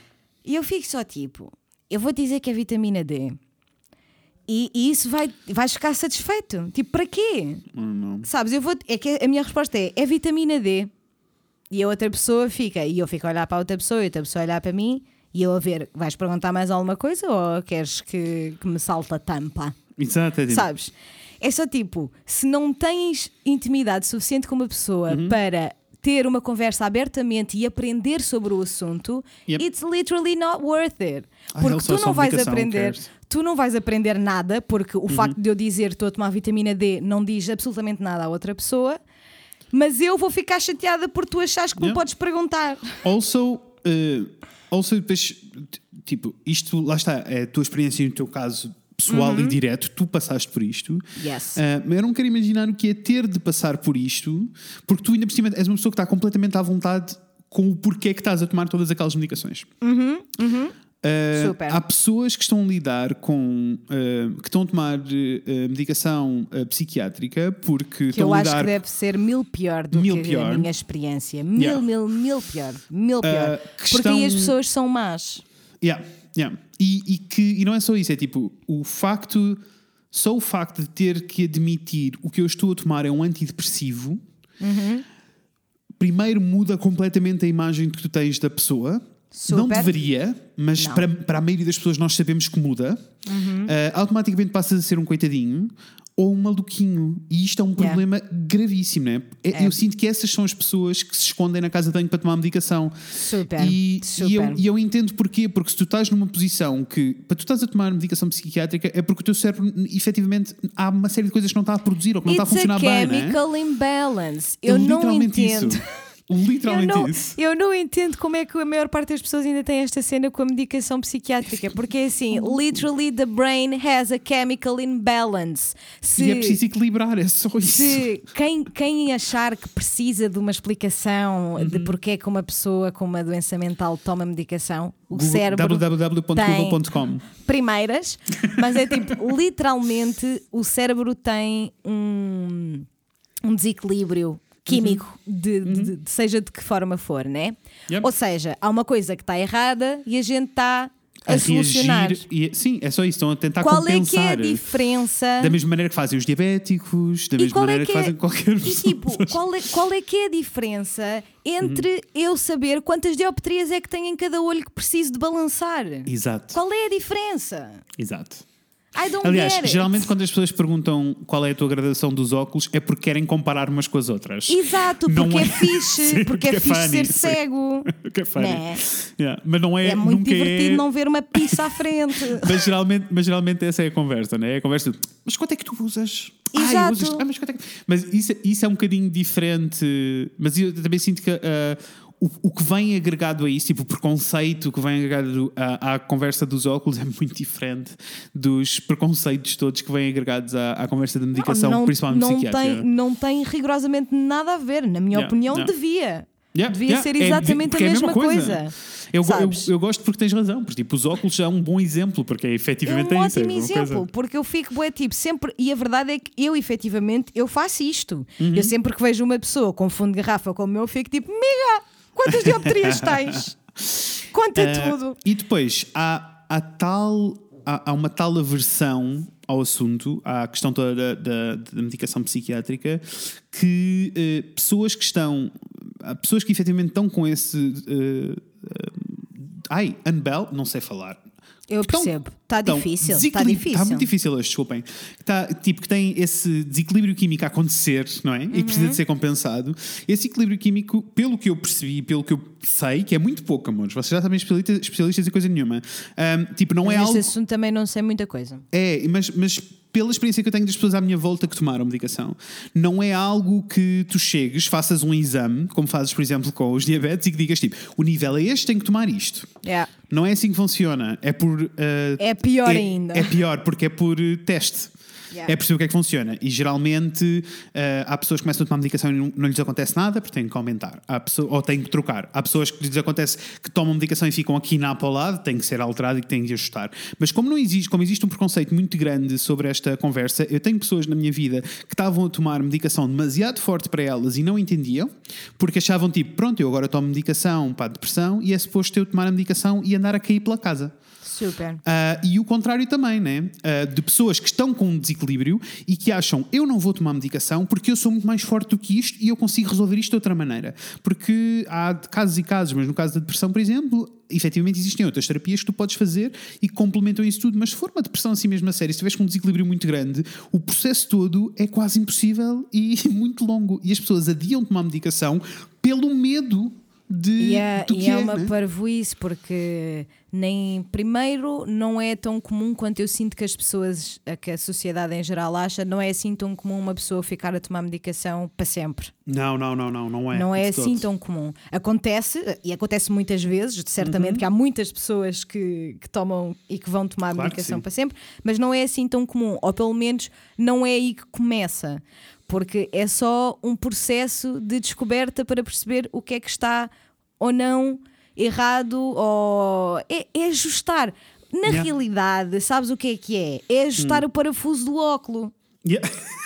E eu fico só tipo, eu vou dizer que é vitamina D. E, e isso vai, vais ficar satisfeito. Tipo, para quê? Sabes, eu vou. É que a minha resposta é: é vitamina D. E a outra pessoa fica. E eu fico a olhar para a outra pessoa e a outra pessoa a olhar para mim. E eu a ver, vais perguntar mais alguma coisa ou queres que, que me salte a tampa? Exato, é tipo, Sabes? É só tipo, se não tens intimidade suficiente com uma pessoa Uhum. para ter uma conversa abertamente e aprender sobre o assunto, Yep. it's literally not worth it. Ah, Porque tu não vais aprender. Uhum. Tu não vais aprender nada, porque o facto de eu dizer estou a tomar vitamina D não diz absolutamente nada à outra pessoa, mas eu vou ficar chateada por tu achares que me Yeah. podes perguntar. Also, uh, also depois, tipo, isto, lá está, é a tua experiência no teu caso pessoal Uhum. e direto, tu passaste por isto. Yes. Uh, mas eu não quero imaginar o que é ter de passar por isto, porque tu ainda por cima és uma pessoa que está completamente à vontade com o porquê que estás a tomar todas aquelas medicações. Uh, Super. há pessoas que estão a lidar com uh, que estão a tomar uh, medicação uh, psiquiátrica porque Que estão eu a acho lidar que deve ser mil pior do Mil que pior. a minha experiência. Mil, Yeah. mil, mil pior. Mil pior. que Porque aí as estão- pessoas são más. Yeah, yeah. E, e que e não é só isso, é tipo, o facto, só o facto de ter que admitir o que eu estou a tomar é um antidepressivo, primeiro muda completamente a imagem que tu tens da pessoa. Não Super. deveria, mas Não. para, para a maioria das pessoas nós sabemos que muda. Ah, automaticamente passas a ser um coitadinho ou um maluquinho. E isto é um Yeah. problema gravíssimo, né? É- É. Eu sinto que essas são as pessoas que se escondem na casa de banho para tomar medicação. Super. E, super. e eu, e eu entendo porquê, porque se tu estás numa posição que para tu estás a tomar medicação psiquiátrica é porque o teu cérebro, efetivamente, há uma série de coisas que não está a produzir ou que não está a It's a funcionar bem. né? chemical imbalance. É Eu não literalmente entendo. Isso. [laughs] Eu Literalmente não, isso. eu não entendo como é que a maior parte das pessoas ainda tem esta cena com a medicação psiquiátrica, porque é assim, literally the brain has a chemical imbalance. Se, E é preciso equilibrar, é só isso. se quem, quem achar que precisa de uma explicação Uhum. de porque é que uma pessoa com uma doença mental toma medicação, o Google- cérebro www.google.com primeiras, mas é tipo, [laughs] literalmente o cérebro tem um, um desequilíbrio químico, de, de- de- seja de que forma for, né? Yep. Ou seja, há uma coisa que está errada e a gente está a, solucionar. reagir. E, sim, é só isso. Estão a tentar Qual é que é a compensar. diferença? da mesma maneira que fazem os diabéticos, da E mesma qual maneira é que, que é, fazem qualquer e pessoa. tipo, qual é, qual é que é a diferença entre Uhum. eu saber quantas dioptrias é que tem em cada olho que preciso de balançar? Exato, Qual é a diferença? exato. Aliás, geralmente quando as pessoas perguntam qual é a tua gradação dos óculos é porque querem comparar umas com as outras. Exato, Não porque é, é- fixe, [laughs] Sim, porque é é fixe funny, ser sim. cego. [laughs] que é funny. Né? Yeah, Mas não é, É muito nunca divertido é... não ver uma pizza à frente. [laughs] Mas geralmente, mas geralmente essa é a conversa, né? É a conversa de, mas quanto é que tu usas? Exato. uso isto. Ah, mas quanto é que... Mas isso, isso é um bocadinho diferente. Mas eu também sinto que ah, o, o que vem agregado a isso, tipo o preconceito que vem agregado à, à conversa dos óculos é muito diferente dos preconceitos todos que vêm agregados à, à conversa da medicação, não, principalmente não psiquiátrica. tem, não tem rigorosamente nada a ver. Na minha Yeah, opinião, yeah. devia. Yeah, Devia yeah, ser é- exatamente porque a é mesma coisa. Eu, eu, Sabes? eu gosto porque tens razão, porque tipo, os óculos já é um bom exemplo, porque é É efetivamente um é isso. é ótimo uma exemplo, coisa- porque eu fico bué, tipo, sempre, e a verdade é que eu efetivamente eu faço isto. Uhum. Eu sempre que vejo uma pessoa com fundo de garrafa como eu, fico tipo, miga, quantas dioptrias [laughs] tens? Conta Eh, tudo. E depois há, há tal há, há uma tal aversão ao assunto, à questão toda da, da, da medicação psiquiátrica, que eh, pessoas que estão, há pessoas que efetivamente estão com esse eh, ai, unbel, não sei falar. Eu Estão- percebo. Está estão difícil. Está desequilib- difícil. Está muito difícil hoje, desculpem. Está, tipo, que tem esse desequilíbrio químico a acontecer, não é? E que precisa Uhum. de ser compensado. Esse equilíbrio químico, pelo que eu percebi, pelo que eu sei, que é muito pouco, amores, vocês já sabem especialistas, especialistas em coisa nenhuma. Ahm, tipo, não Mas é algo. assunto também não sei muita coisa. É, mas, mas pela experiência que eu tenho das pessoas à minha volta que tomaram medicação, não é algo que tu chegues, faças um exame, como fazes, por exemplo, com os diabetes, e que digas tipo, o nível é este, tenho que tomar isto. Yeah. Não é assim que funciona. É por. ah, É pior é- ainda. É pior, porque é por eh, teste. Yeah. É perceber o que é que funciona. E geralmente ah, há pessoas que começam a tomar medicação e não, não lhes acontece nada porque têm que aumentar. Pessoa- ou têm que trocar. Há pessoas que lhes acontece que tomam medicação e ficam aqui na para o lado, tem que ser alterado e têm que ajustar. Mas como não existe, como existe um preconceito muito grande sobre esta conversa, eu tenho pessoas na minha vida que estavam a tomar medicação demasiado forte para elas e não entendiam, porque achavam tipo, pronto, eu agora tomo medicação para a depressão e é suposto eu tomar a medicação e andar a cair pela casa. Super. Ah, e o contrário também, né? Ah, de pessoas que estão com um desequilíbrio e que acham eu não vou tomar medicação porque eu sou muito mais forte do que isto e eu consigo resolver isto de outra maneira. Porque há casos e casos, mas no caso da depressão, por exemplo, efetivamente existem outras terapias que tu podes fazer e que complementam isso tudo. Mas se for uma depressão assim mesmo a sério, se estiveres com um desequilíbrio muito grande, o processo todo é quase impossível [laughs] e muito longo. E as pessoas adiam tomar medicação pelo medo de, E é, do e é é, uma né? parvoíce porque nem primeiro não é tão comum quanto eu sinto que as pessoas, que a sociedade em geral acha, não é assim tão comum uma pessoa ficar a tomar medicação para sempre. Não, não, não, não, não é. não é assim todo. tão comum. Acontece, e acontece muitas vezes, certamente que há muitas pessoas que, que tomam e que vão tomar Uhum. Claro medicação para sempre, mas não é assim tão comum, ou pelo menos não é aí que começa, porque é só um processo de descoberta para perceber o que é que está ou não errado, ou é, é ajustar. Na Yeah. Hum. realidade, sabes o que é que é? É ajustar o parafuso do óculo. Yeah. [laughs]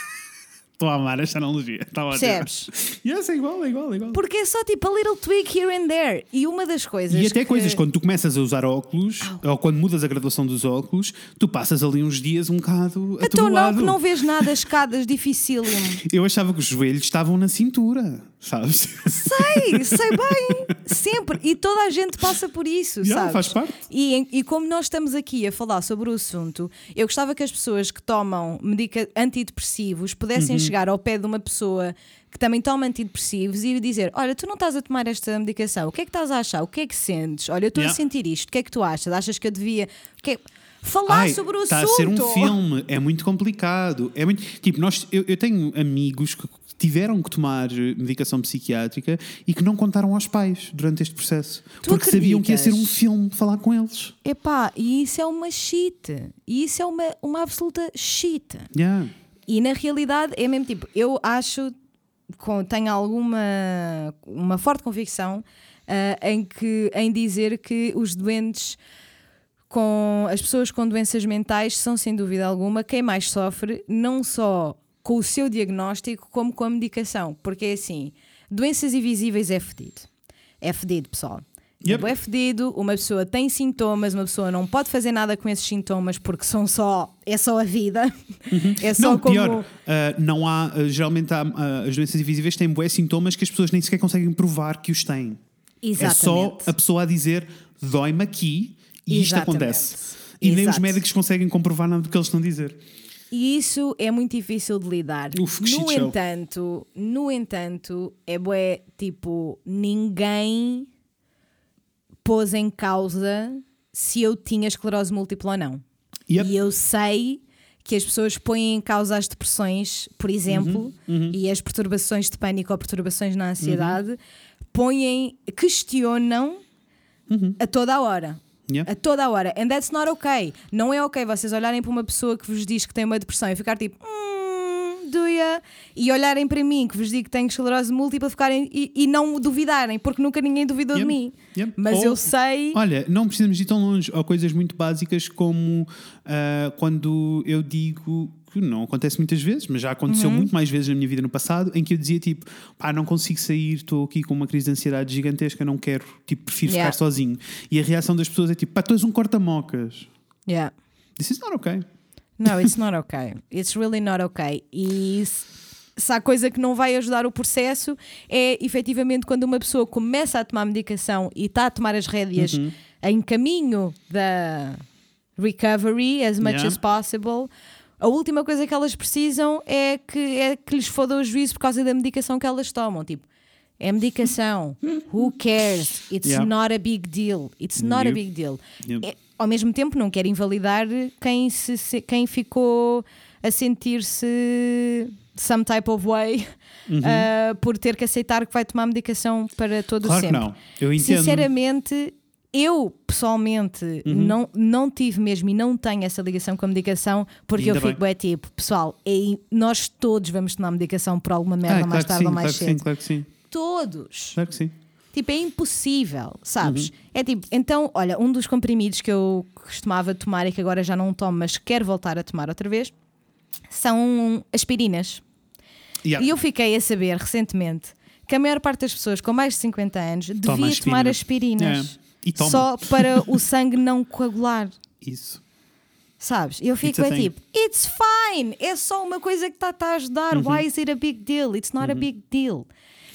Estou a amar esta analogia. Ótimo. Percebes? Yes, é igual, é igual, é igual. Porque é só tipo a little tweak here and there. E uma das coisas. E até que... coisas, quando tu começas a usar óculos, ou quando mudas a graduação dos óculos, tu passas ali uns dias um bocado Então não, que não vês nada, escadas, dificílimo. [laughs] Eu achava que os joelhos estavam na cintura, sabes? [laughs] Sei, sei bem, sempre. E toda a gente passa por isso, Yeah, sabes? faz parte. E, e como nós estamos aqui a falar sobre o assunto, eu gostava que as pessoas que tomam medica antidepressivos pudessem Uhum. chegar ao pé de uma pessoa que também toma antidepressivos e dizer: Olha, tu não estás a tomar esta medicação, o que é que estás a achar? O que é que sentes? Olha, eu estou Yeah. a sentir isto, o que é que tu achas? Achas que eu devia. o que é- Falar Ai, sobre o está assunto. a ser um filme, é muito complicado. É muito, tipo, nós, eu, eu tenho amigos que tiveram que tomar medicação psiquiátrica e que não contaram aos pais durante este processo. Tu porque sabiam que ia ser um acreditas? filme falar com eles. Epá, e isso é uma shit. E isso é uma, uma absoluta shit. Yeah. E na realidade é mesmo tipo, eu acho, com, tenho alguma uma forte convicção ah, em, que, em dizer que os doentes com as pessoas com doenças mentais são sem dúvida alguma quem mais sofre, não só com o seu diagnóstico, como com a medicação. Porque é assim, doenças invisíveis é fedido. É fedido, pessoal. Yep. É fedido, uma pessoa tem sintomas, uma pessoa não pode fazer nada com esses sintomas porque são só, é só a vida. [laughs] É só Não, como pior, ah, não há, ah, geralmente há, ah, as doenças invisíveis têm bué sintomas que as pessoas nem sequer conseguem provar que os têm. É só Exatamente. a pessoa a dizer dói-me aqui e isto Exatamente. acontece. E nem os Exato. médicos conseguem comprovar nada do que eles estão a dizer. E isso é muito difícil de lidar. Uf, no show. entanto, no entanto, é bué, tipo, ninguém pôs em causa se eu tinha esclerose múltipla ou não. Yep. E eu sei que as pessoas põem em causa as depressões, por exemplo, Uhum, e as perturbações de pânico ou perturbações na ansiedade, põem, questionam a toda a hora. Yeah. A toda a hora. And that's not okay. Não é ok vocês olharem para uma pessoa que vos diz que tem uma depressão e ficar tipo, hum, do ya? E olharem para mim que vos digo que tenho esclerose múltipla ficarem, e, e não duvidarem, porque nunca ninguém duvidou de mim. Mas Ou- eu sei. Olha, não precisamos ir tão longe. Há coisas muito básicas como ah, quando eu digo que não acontece muitas vezes, mas já aconteceu Uhum. muito mais vezes na minha vida no passado, em que eu dizia tipo, pá, não consigo sair, estou aqui com uma crise de ansiedade gigantesca, não quero, tipo, prefiro Yeah. ficar sozinho. E a reação das pessoas é tipo, pá, tu és um corta-mocas. Yeah. This is not okay. No, it's not okay. It's really not okay. E se, há coisa que não vai ajudar o processo é efetivamente quando uma pessoa começa a tomar medicação e está a tomar as rédeas Uhum. em caminho da recovery as much Yeah. as possible. A última coisa que elas precisam é que, é que lhes foda o juízo por causa da medicação que elas tomam. Tipo, é medicação. Who cares? It's Yeah. not a big deal. It's not a Yep. big deal. Yep. É- ao mesmo tempo, não quero invalidar quem, se, quem ficou a sentir-se some type of way uh, por ter que aceitar que vai tomar medicação para todo Uhum. Claro que sempre. não. Eu entendo. Sinceramente, eu pessoalmente Uhum. não, não tive mesmo e não tenho essa ligação com a medicação porque Ainda eu fico bem. é tipo, pessoal, é- nós todos vamos tomar medicação por alguma merda Ah, mais claro tarde sim, ou mais claro que cedo. sim, claro que sim. Todos. Claro que sim. Tipo, é impossível, sabes? Uhum. É tipo, então, olha, um dos comprimidos que eu costumava tomar e que agora já não tomo, mas quero voltar a tomar outra vez, são aspirinas. Yeah. E eu fiquei a saber recentemente que a maior parte das pessoas com mais de 50 anos devia Toma tomar aspirina. aspirinas. É. Só para o sangue não coagular. Isso. Sabes? Eu fico a é thing. tipo, it's fine, é só uma coisa que está a ajudar. Uhum. Why is it a big deal? It's not a big deal.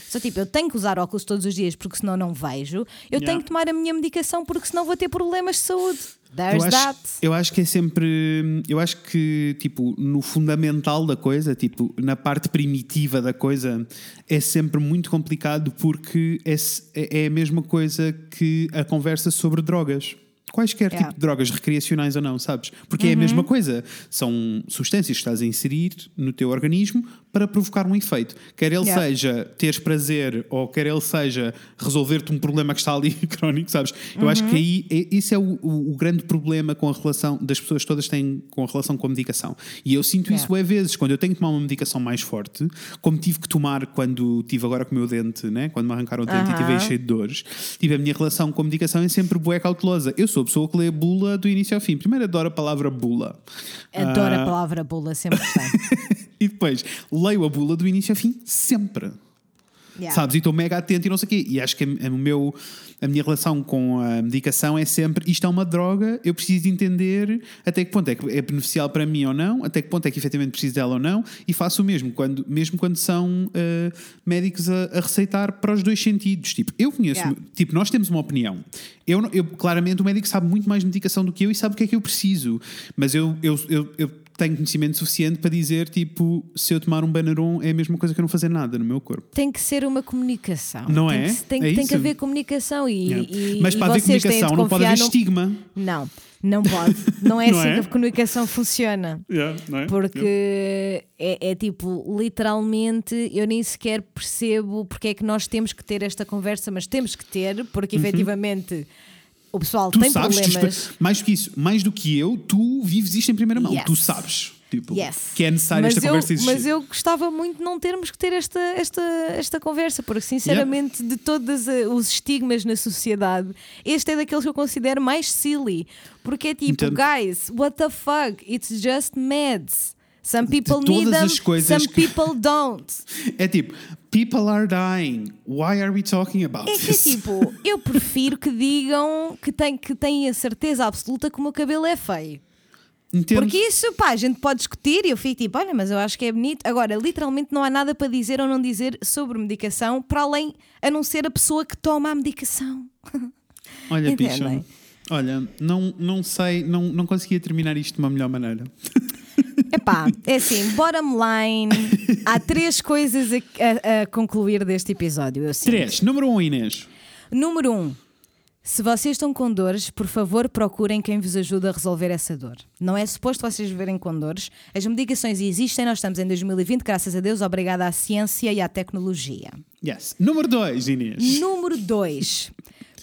Só tipo, eu tenho que usar óculos todos os dias porque senão não vejo. Eu Yeah. tenho que tomar a minha medicação porque senão vou ter problemas de saúde. Eu There's acho, that. eu acho que é sempre. Eu acho que, tipo, no fundamental da coisa, tipo, na parte primitiva da coisa, é sempre muito complicado porque é, é é a mesma coisa que a conversa sobre drogas. Quaisquer Yeah. tipo de drogas, recreacionais ou não, sabes? Porque é a mesma coisa. São substâncias que estás a inserir no teu organismo para provocar um efeito. Quer ele Yeah. seja teres prazer ou quer ele seja resolver-te um problema que está ali [laughs] crónico, sabes? Eu acho que aí é- isso é o, o- o grande problema com a relação das pessoas todas têm com a relação com a medicação. E eu sinto isso Yeah. é vezes quando eu tenho que tomar uma medicação mais forte, como tive que tomar quando tive agora com o meu dente, né? quando me arrancaram o dente e tive cheio de dores. Tive a minha relação com a medicação é sempre bué cautelosa. Eu sou a pessoa que lê a bula do início ao fim. Primeiro adoro a palavra bula. Adoro Ah, a palavra bula, sempre tem. [laughs] E depois leio a bula do início ao fim, sempre. Yeah. Sabes? E estou mega atento e não sei o quê. E acho que a, a- meu, a minha relação com a medicação é sempre isto é uma droga, eu preciso de entender até que ponto é que é beneficial para mim ou não, até que ponto é que efetivamente preciso dela ou não, e faço o mesmo, quando, mesmo quando são ah, médicos a, a receitar para os dois sentidos. Tipo, eu conheço, Yeah. tipo, nós temos uma opinião. Eu, eu, claramente, o médico sabe muito mais de medicação do que eu e sabe o que é que eu preciso. Mas eu, eu, eu, eu tenho conhecimento suficiente para dizer, tipo, se eu tomar um Benaron é a mesma coisa que eu não fazer nada no meu corpo. Tem que ser uma comunicação. Não tem é? Que, tem, É tem que haver comunicação e, Yeah. e- Mas e para haver comunicação não pode haver no- estigma. Não, não pode. Não é [laughs] Não assim é? que a comunicação funciona. não é? Porque é, é tipo, literalmente, eu nem sequer percebo porque é que nós temos que ter esta conversa, mas temos que ter, porque efetivamente o pessoal. Tu tem sabes, problemas. isto- mais do que isso, mais do que eu, tu vives isto em primeira mão. Yes. Tu sabes. Tipo, Yes. que é necessário mas esta eu, conversa existir. Mas eu gostava muito de não termos que ter esta, esta, esta conversa, porque sinceramente, de todos eh, os estigmas na sociedade, este é daqueles que eu considero mais silly. Porque é tipo, Entendo. guys, what the fuck? It's just meds. Some people need them, some que- people don't. [laughs] É tipo, people are dying. Why are we talking about É que this? tipo, eu prefiro que digam que têm que têm a certeza absoluta que o meu cabelo é feio. Entendo. Porque isso, pá, a gente pode discutir e eu fico tipo, olha, mas eu acho que é bonito. Agora, literalmente não há nada para dizer ou não dizer sobre medicação, para além, a não ser a pessoa que toma a medicação. [laughs] Olha, Entendem? bicho. Olha, não, não sei, não, não conseguia terminar isto de uma melhor maneira. [laughs] Epá, é assim, bottom line, há três coisas a, a- a concluir deste episódio. Eu sinto. Três. Número um, Inês. Número um. Se vocês estão com dores, por favor procurem quem vos ajude a resolver essa dor. Não é suposto vocês viverem com dores. As medicações existem, nós estamos em 2020, graças a Deus, obrigada à ciência e à tecnologia. Yes. Número dois, Inês. Número 2.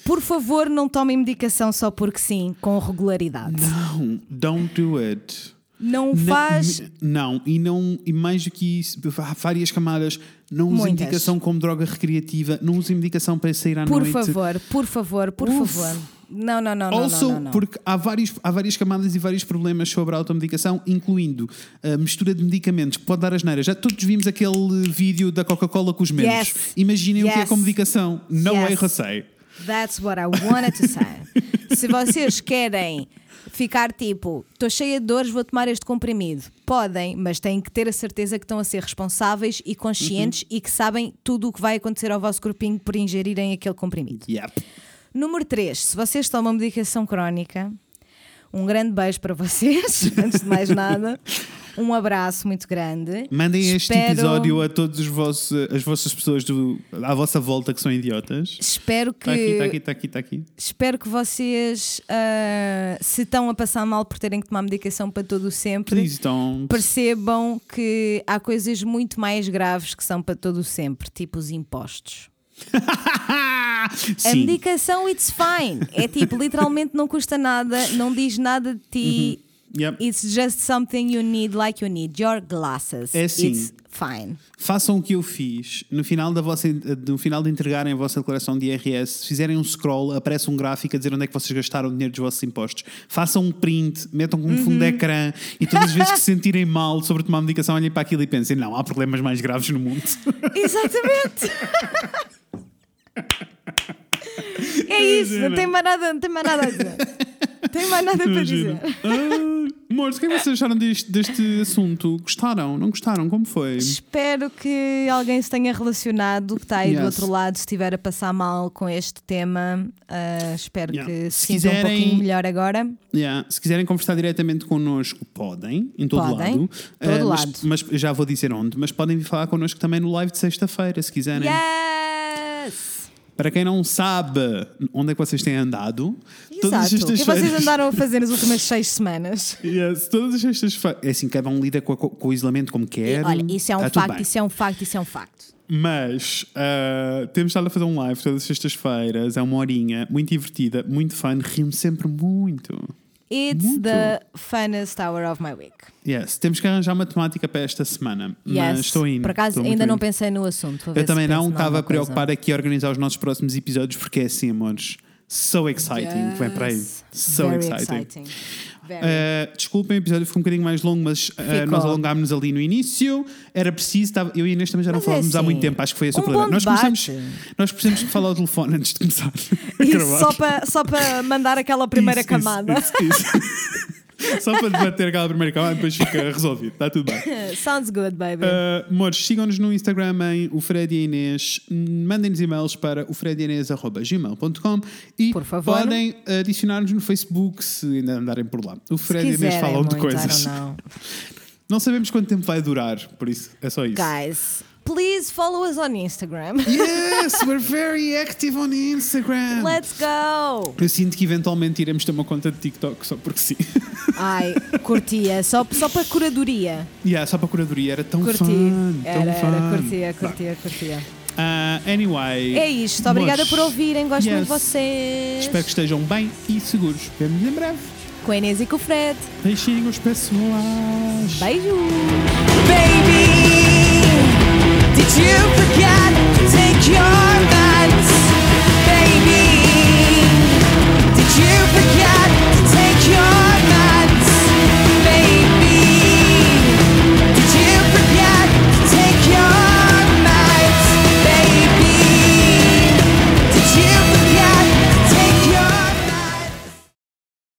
Por favor, não tomem medicação só porque sim, com regularidade. Não, don't do it. Não faz. Não, e não e mais do que isso, há várias camadas. Não usem Muitas. medicação como droga recreativa, não usem medicação para sair à Por noite. favor, por favor, por Uf. favor. Não, não, não, não. Also, não, não, não. porque há, vários, há várias camadas e vários problemas sobre a automedicação, incluindo a mistura de medicamentos que pode dar as neiras. Já todos vimos aquele vídeo da Coca-Cola com os memes. Yes. Imaginem o que é Yes. com medicação. Não Yes. é receio. That's what I wanted to say. [laughs] Se vocês querem ficar tipo, estou cheia de dores, vou tomar este comprimido. Podem, mas têm que ter a certeza que estão a ser responsáveis e conscientes Uhum. e que sabem tudo o que vai acontecer ao vosso corpinho por ingerirem aquele comprimido. Yep. Número 3. Se vocês tomam medicação crónica, um grande beijo para vocês, [laughs] antes de mais nada. Um abraço muito grande. Mandem este Espero- episódio a todas as vossas pessoas do, à vossa volta que são idiotas. Espero que, Está aqui, está aqui, está aqui, está aqui. espero que vocês, ah, se estão a passar mal por terem que tomar medicação para todo o sempre, Please don't. percebam que há coisas muito mais graves que são para todo o sempre, tipo os impostos. [laughs] A medicação, it's fine. É tipo, literalmente não custa nada, não diz nada de ti. Yep. It's just something you need, like you need your glasses. É assim. It's fine. Façam o que eu fiz. No final, da vossa, no final de entregarem a vossa declaração de IRS, se fizerem um scroll, aparece um gráfico a dizer onde é que vocês gastaram o dinheiro dos vossos impostos. Façam um print, metam como fundo Uhum. de ecrã e todas as vezes que se sentirem mal sobre tomar medicação, olhem para aquilo e pensem: não, há problemas mais graves no mundo. Exatamente. [laughs] é isso, não tem mais nada, não tem mais nada a dizer. [laughs] Tem mais nada para dizer. Ah, amores, o que é que vocês acharam deste, deste assunto? Gostaram? Não gostaram? Como foi? Espero que alguém se tenha relacionado, que está aí do Yes. outro lado, se estiver a passar mal com este tema. ah, espero Yeah. que Se se sinta um quiserem- pouquinho melhor agora. Yeah. Se quiserem conversar diretamente connosco, podem, em todo Podem, lado. todo Ah, mas- lado. Mas, já vou dizer onde. Mas podem vir falar connosco também no live de sexta-feira, se quiserem. Yes! Para quem não sabe onde é que vocês têm andado, todas as Exato. O que vocês sextas-feiras. andaram a fazer nas últimas seis semanas? [laughs] Yes, todas as sextas-feiras. É assim, cada um lida com, com o isolamento como quer. Olha, isso é um Tá tudo facto, isso é um facto, isso é um facto. Mas ah, temos estado a fazer um live todas as sextas-feiras, é uma horinha, muito divertida, muito fun, rimos sempre muito. It's Muito. the funnest hour of my week. Yes, temos que arranjar uma temática para esta semana. Mas Yes. estou indo. Por acaso ainda não pensei no assunto. Eu também não, estava preocupado aqui a organizar os nossos próximos episódios porque é assim, amores. So exciting, vem para aí. Yes. So exciting. exciting. Uh, desculpem, o episódio ficou um bocadinho mais longo, mas uh, nós alongámos-nos ali no início. Era preciso, estava- eu e Inês também já não Mas é falávamos há assim, muito tempo, acho que foi esse o um problema. bom Nós debate. nós precisamos falar ao telefone antes de começar. [laughs] Isso só para só para mandar aquela primeira isso, camada. isso, isso. [laughs] Só para debater aquela primeira e depois fica resolvido. Está tudo bem. [laughs] Sounds good, baby. Uh, Mores, sigam-nos no Instagram em o Fred e Inês. Mandem-nos e-mails para o e Por favor. podem adicionar-nos no Facebook se ainda andarem por lá. O Fred e Inês falam de muito, I coisas. Não sabemos quanto tempo vai durar, por isso é só isso. Guys, please follow us on Instagram. [laughs] Yes, we're very active on Instagram. Let's go! Eu sinto que eventualmente iremos ter uma conta de TikTok só porque sim. [laughs] Ai, curtia. Só, só para curadoria. yeah, só para a curadoria era tão Curti. fun. Era, tão fun. era, curtia, curtia, curtia. Ah, anyway. É isto. Obrigada Mores, por ouvirem. Gosto muito Yes. de vocês. Espero que estejam bem e seguros. Vemo-nos em breve. Com a Inês e com o Fred. Beijinhos, pessoas. Beijo! Baby, forget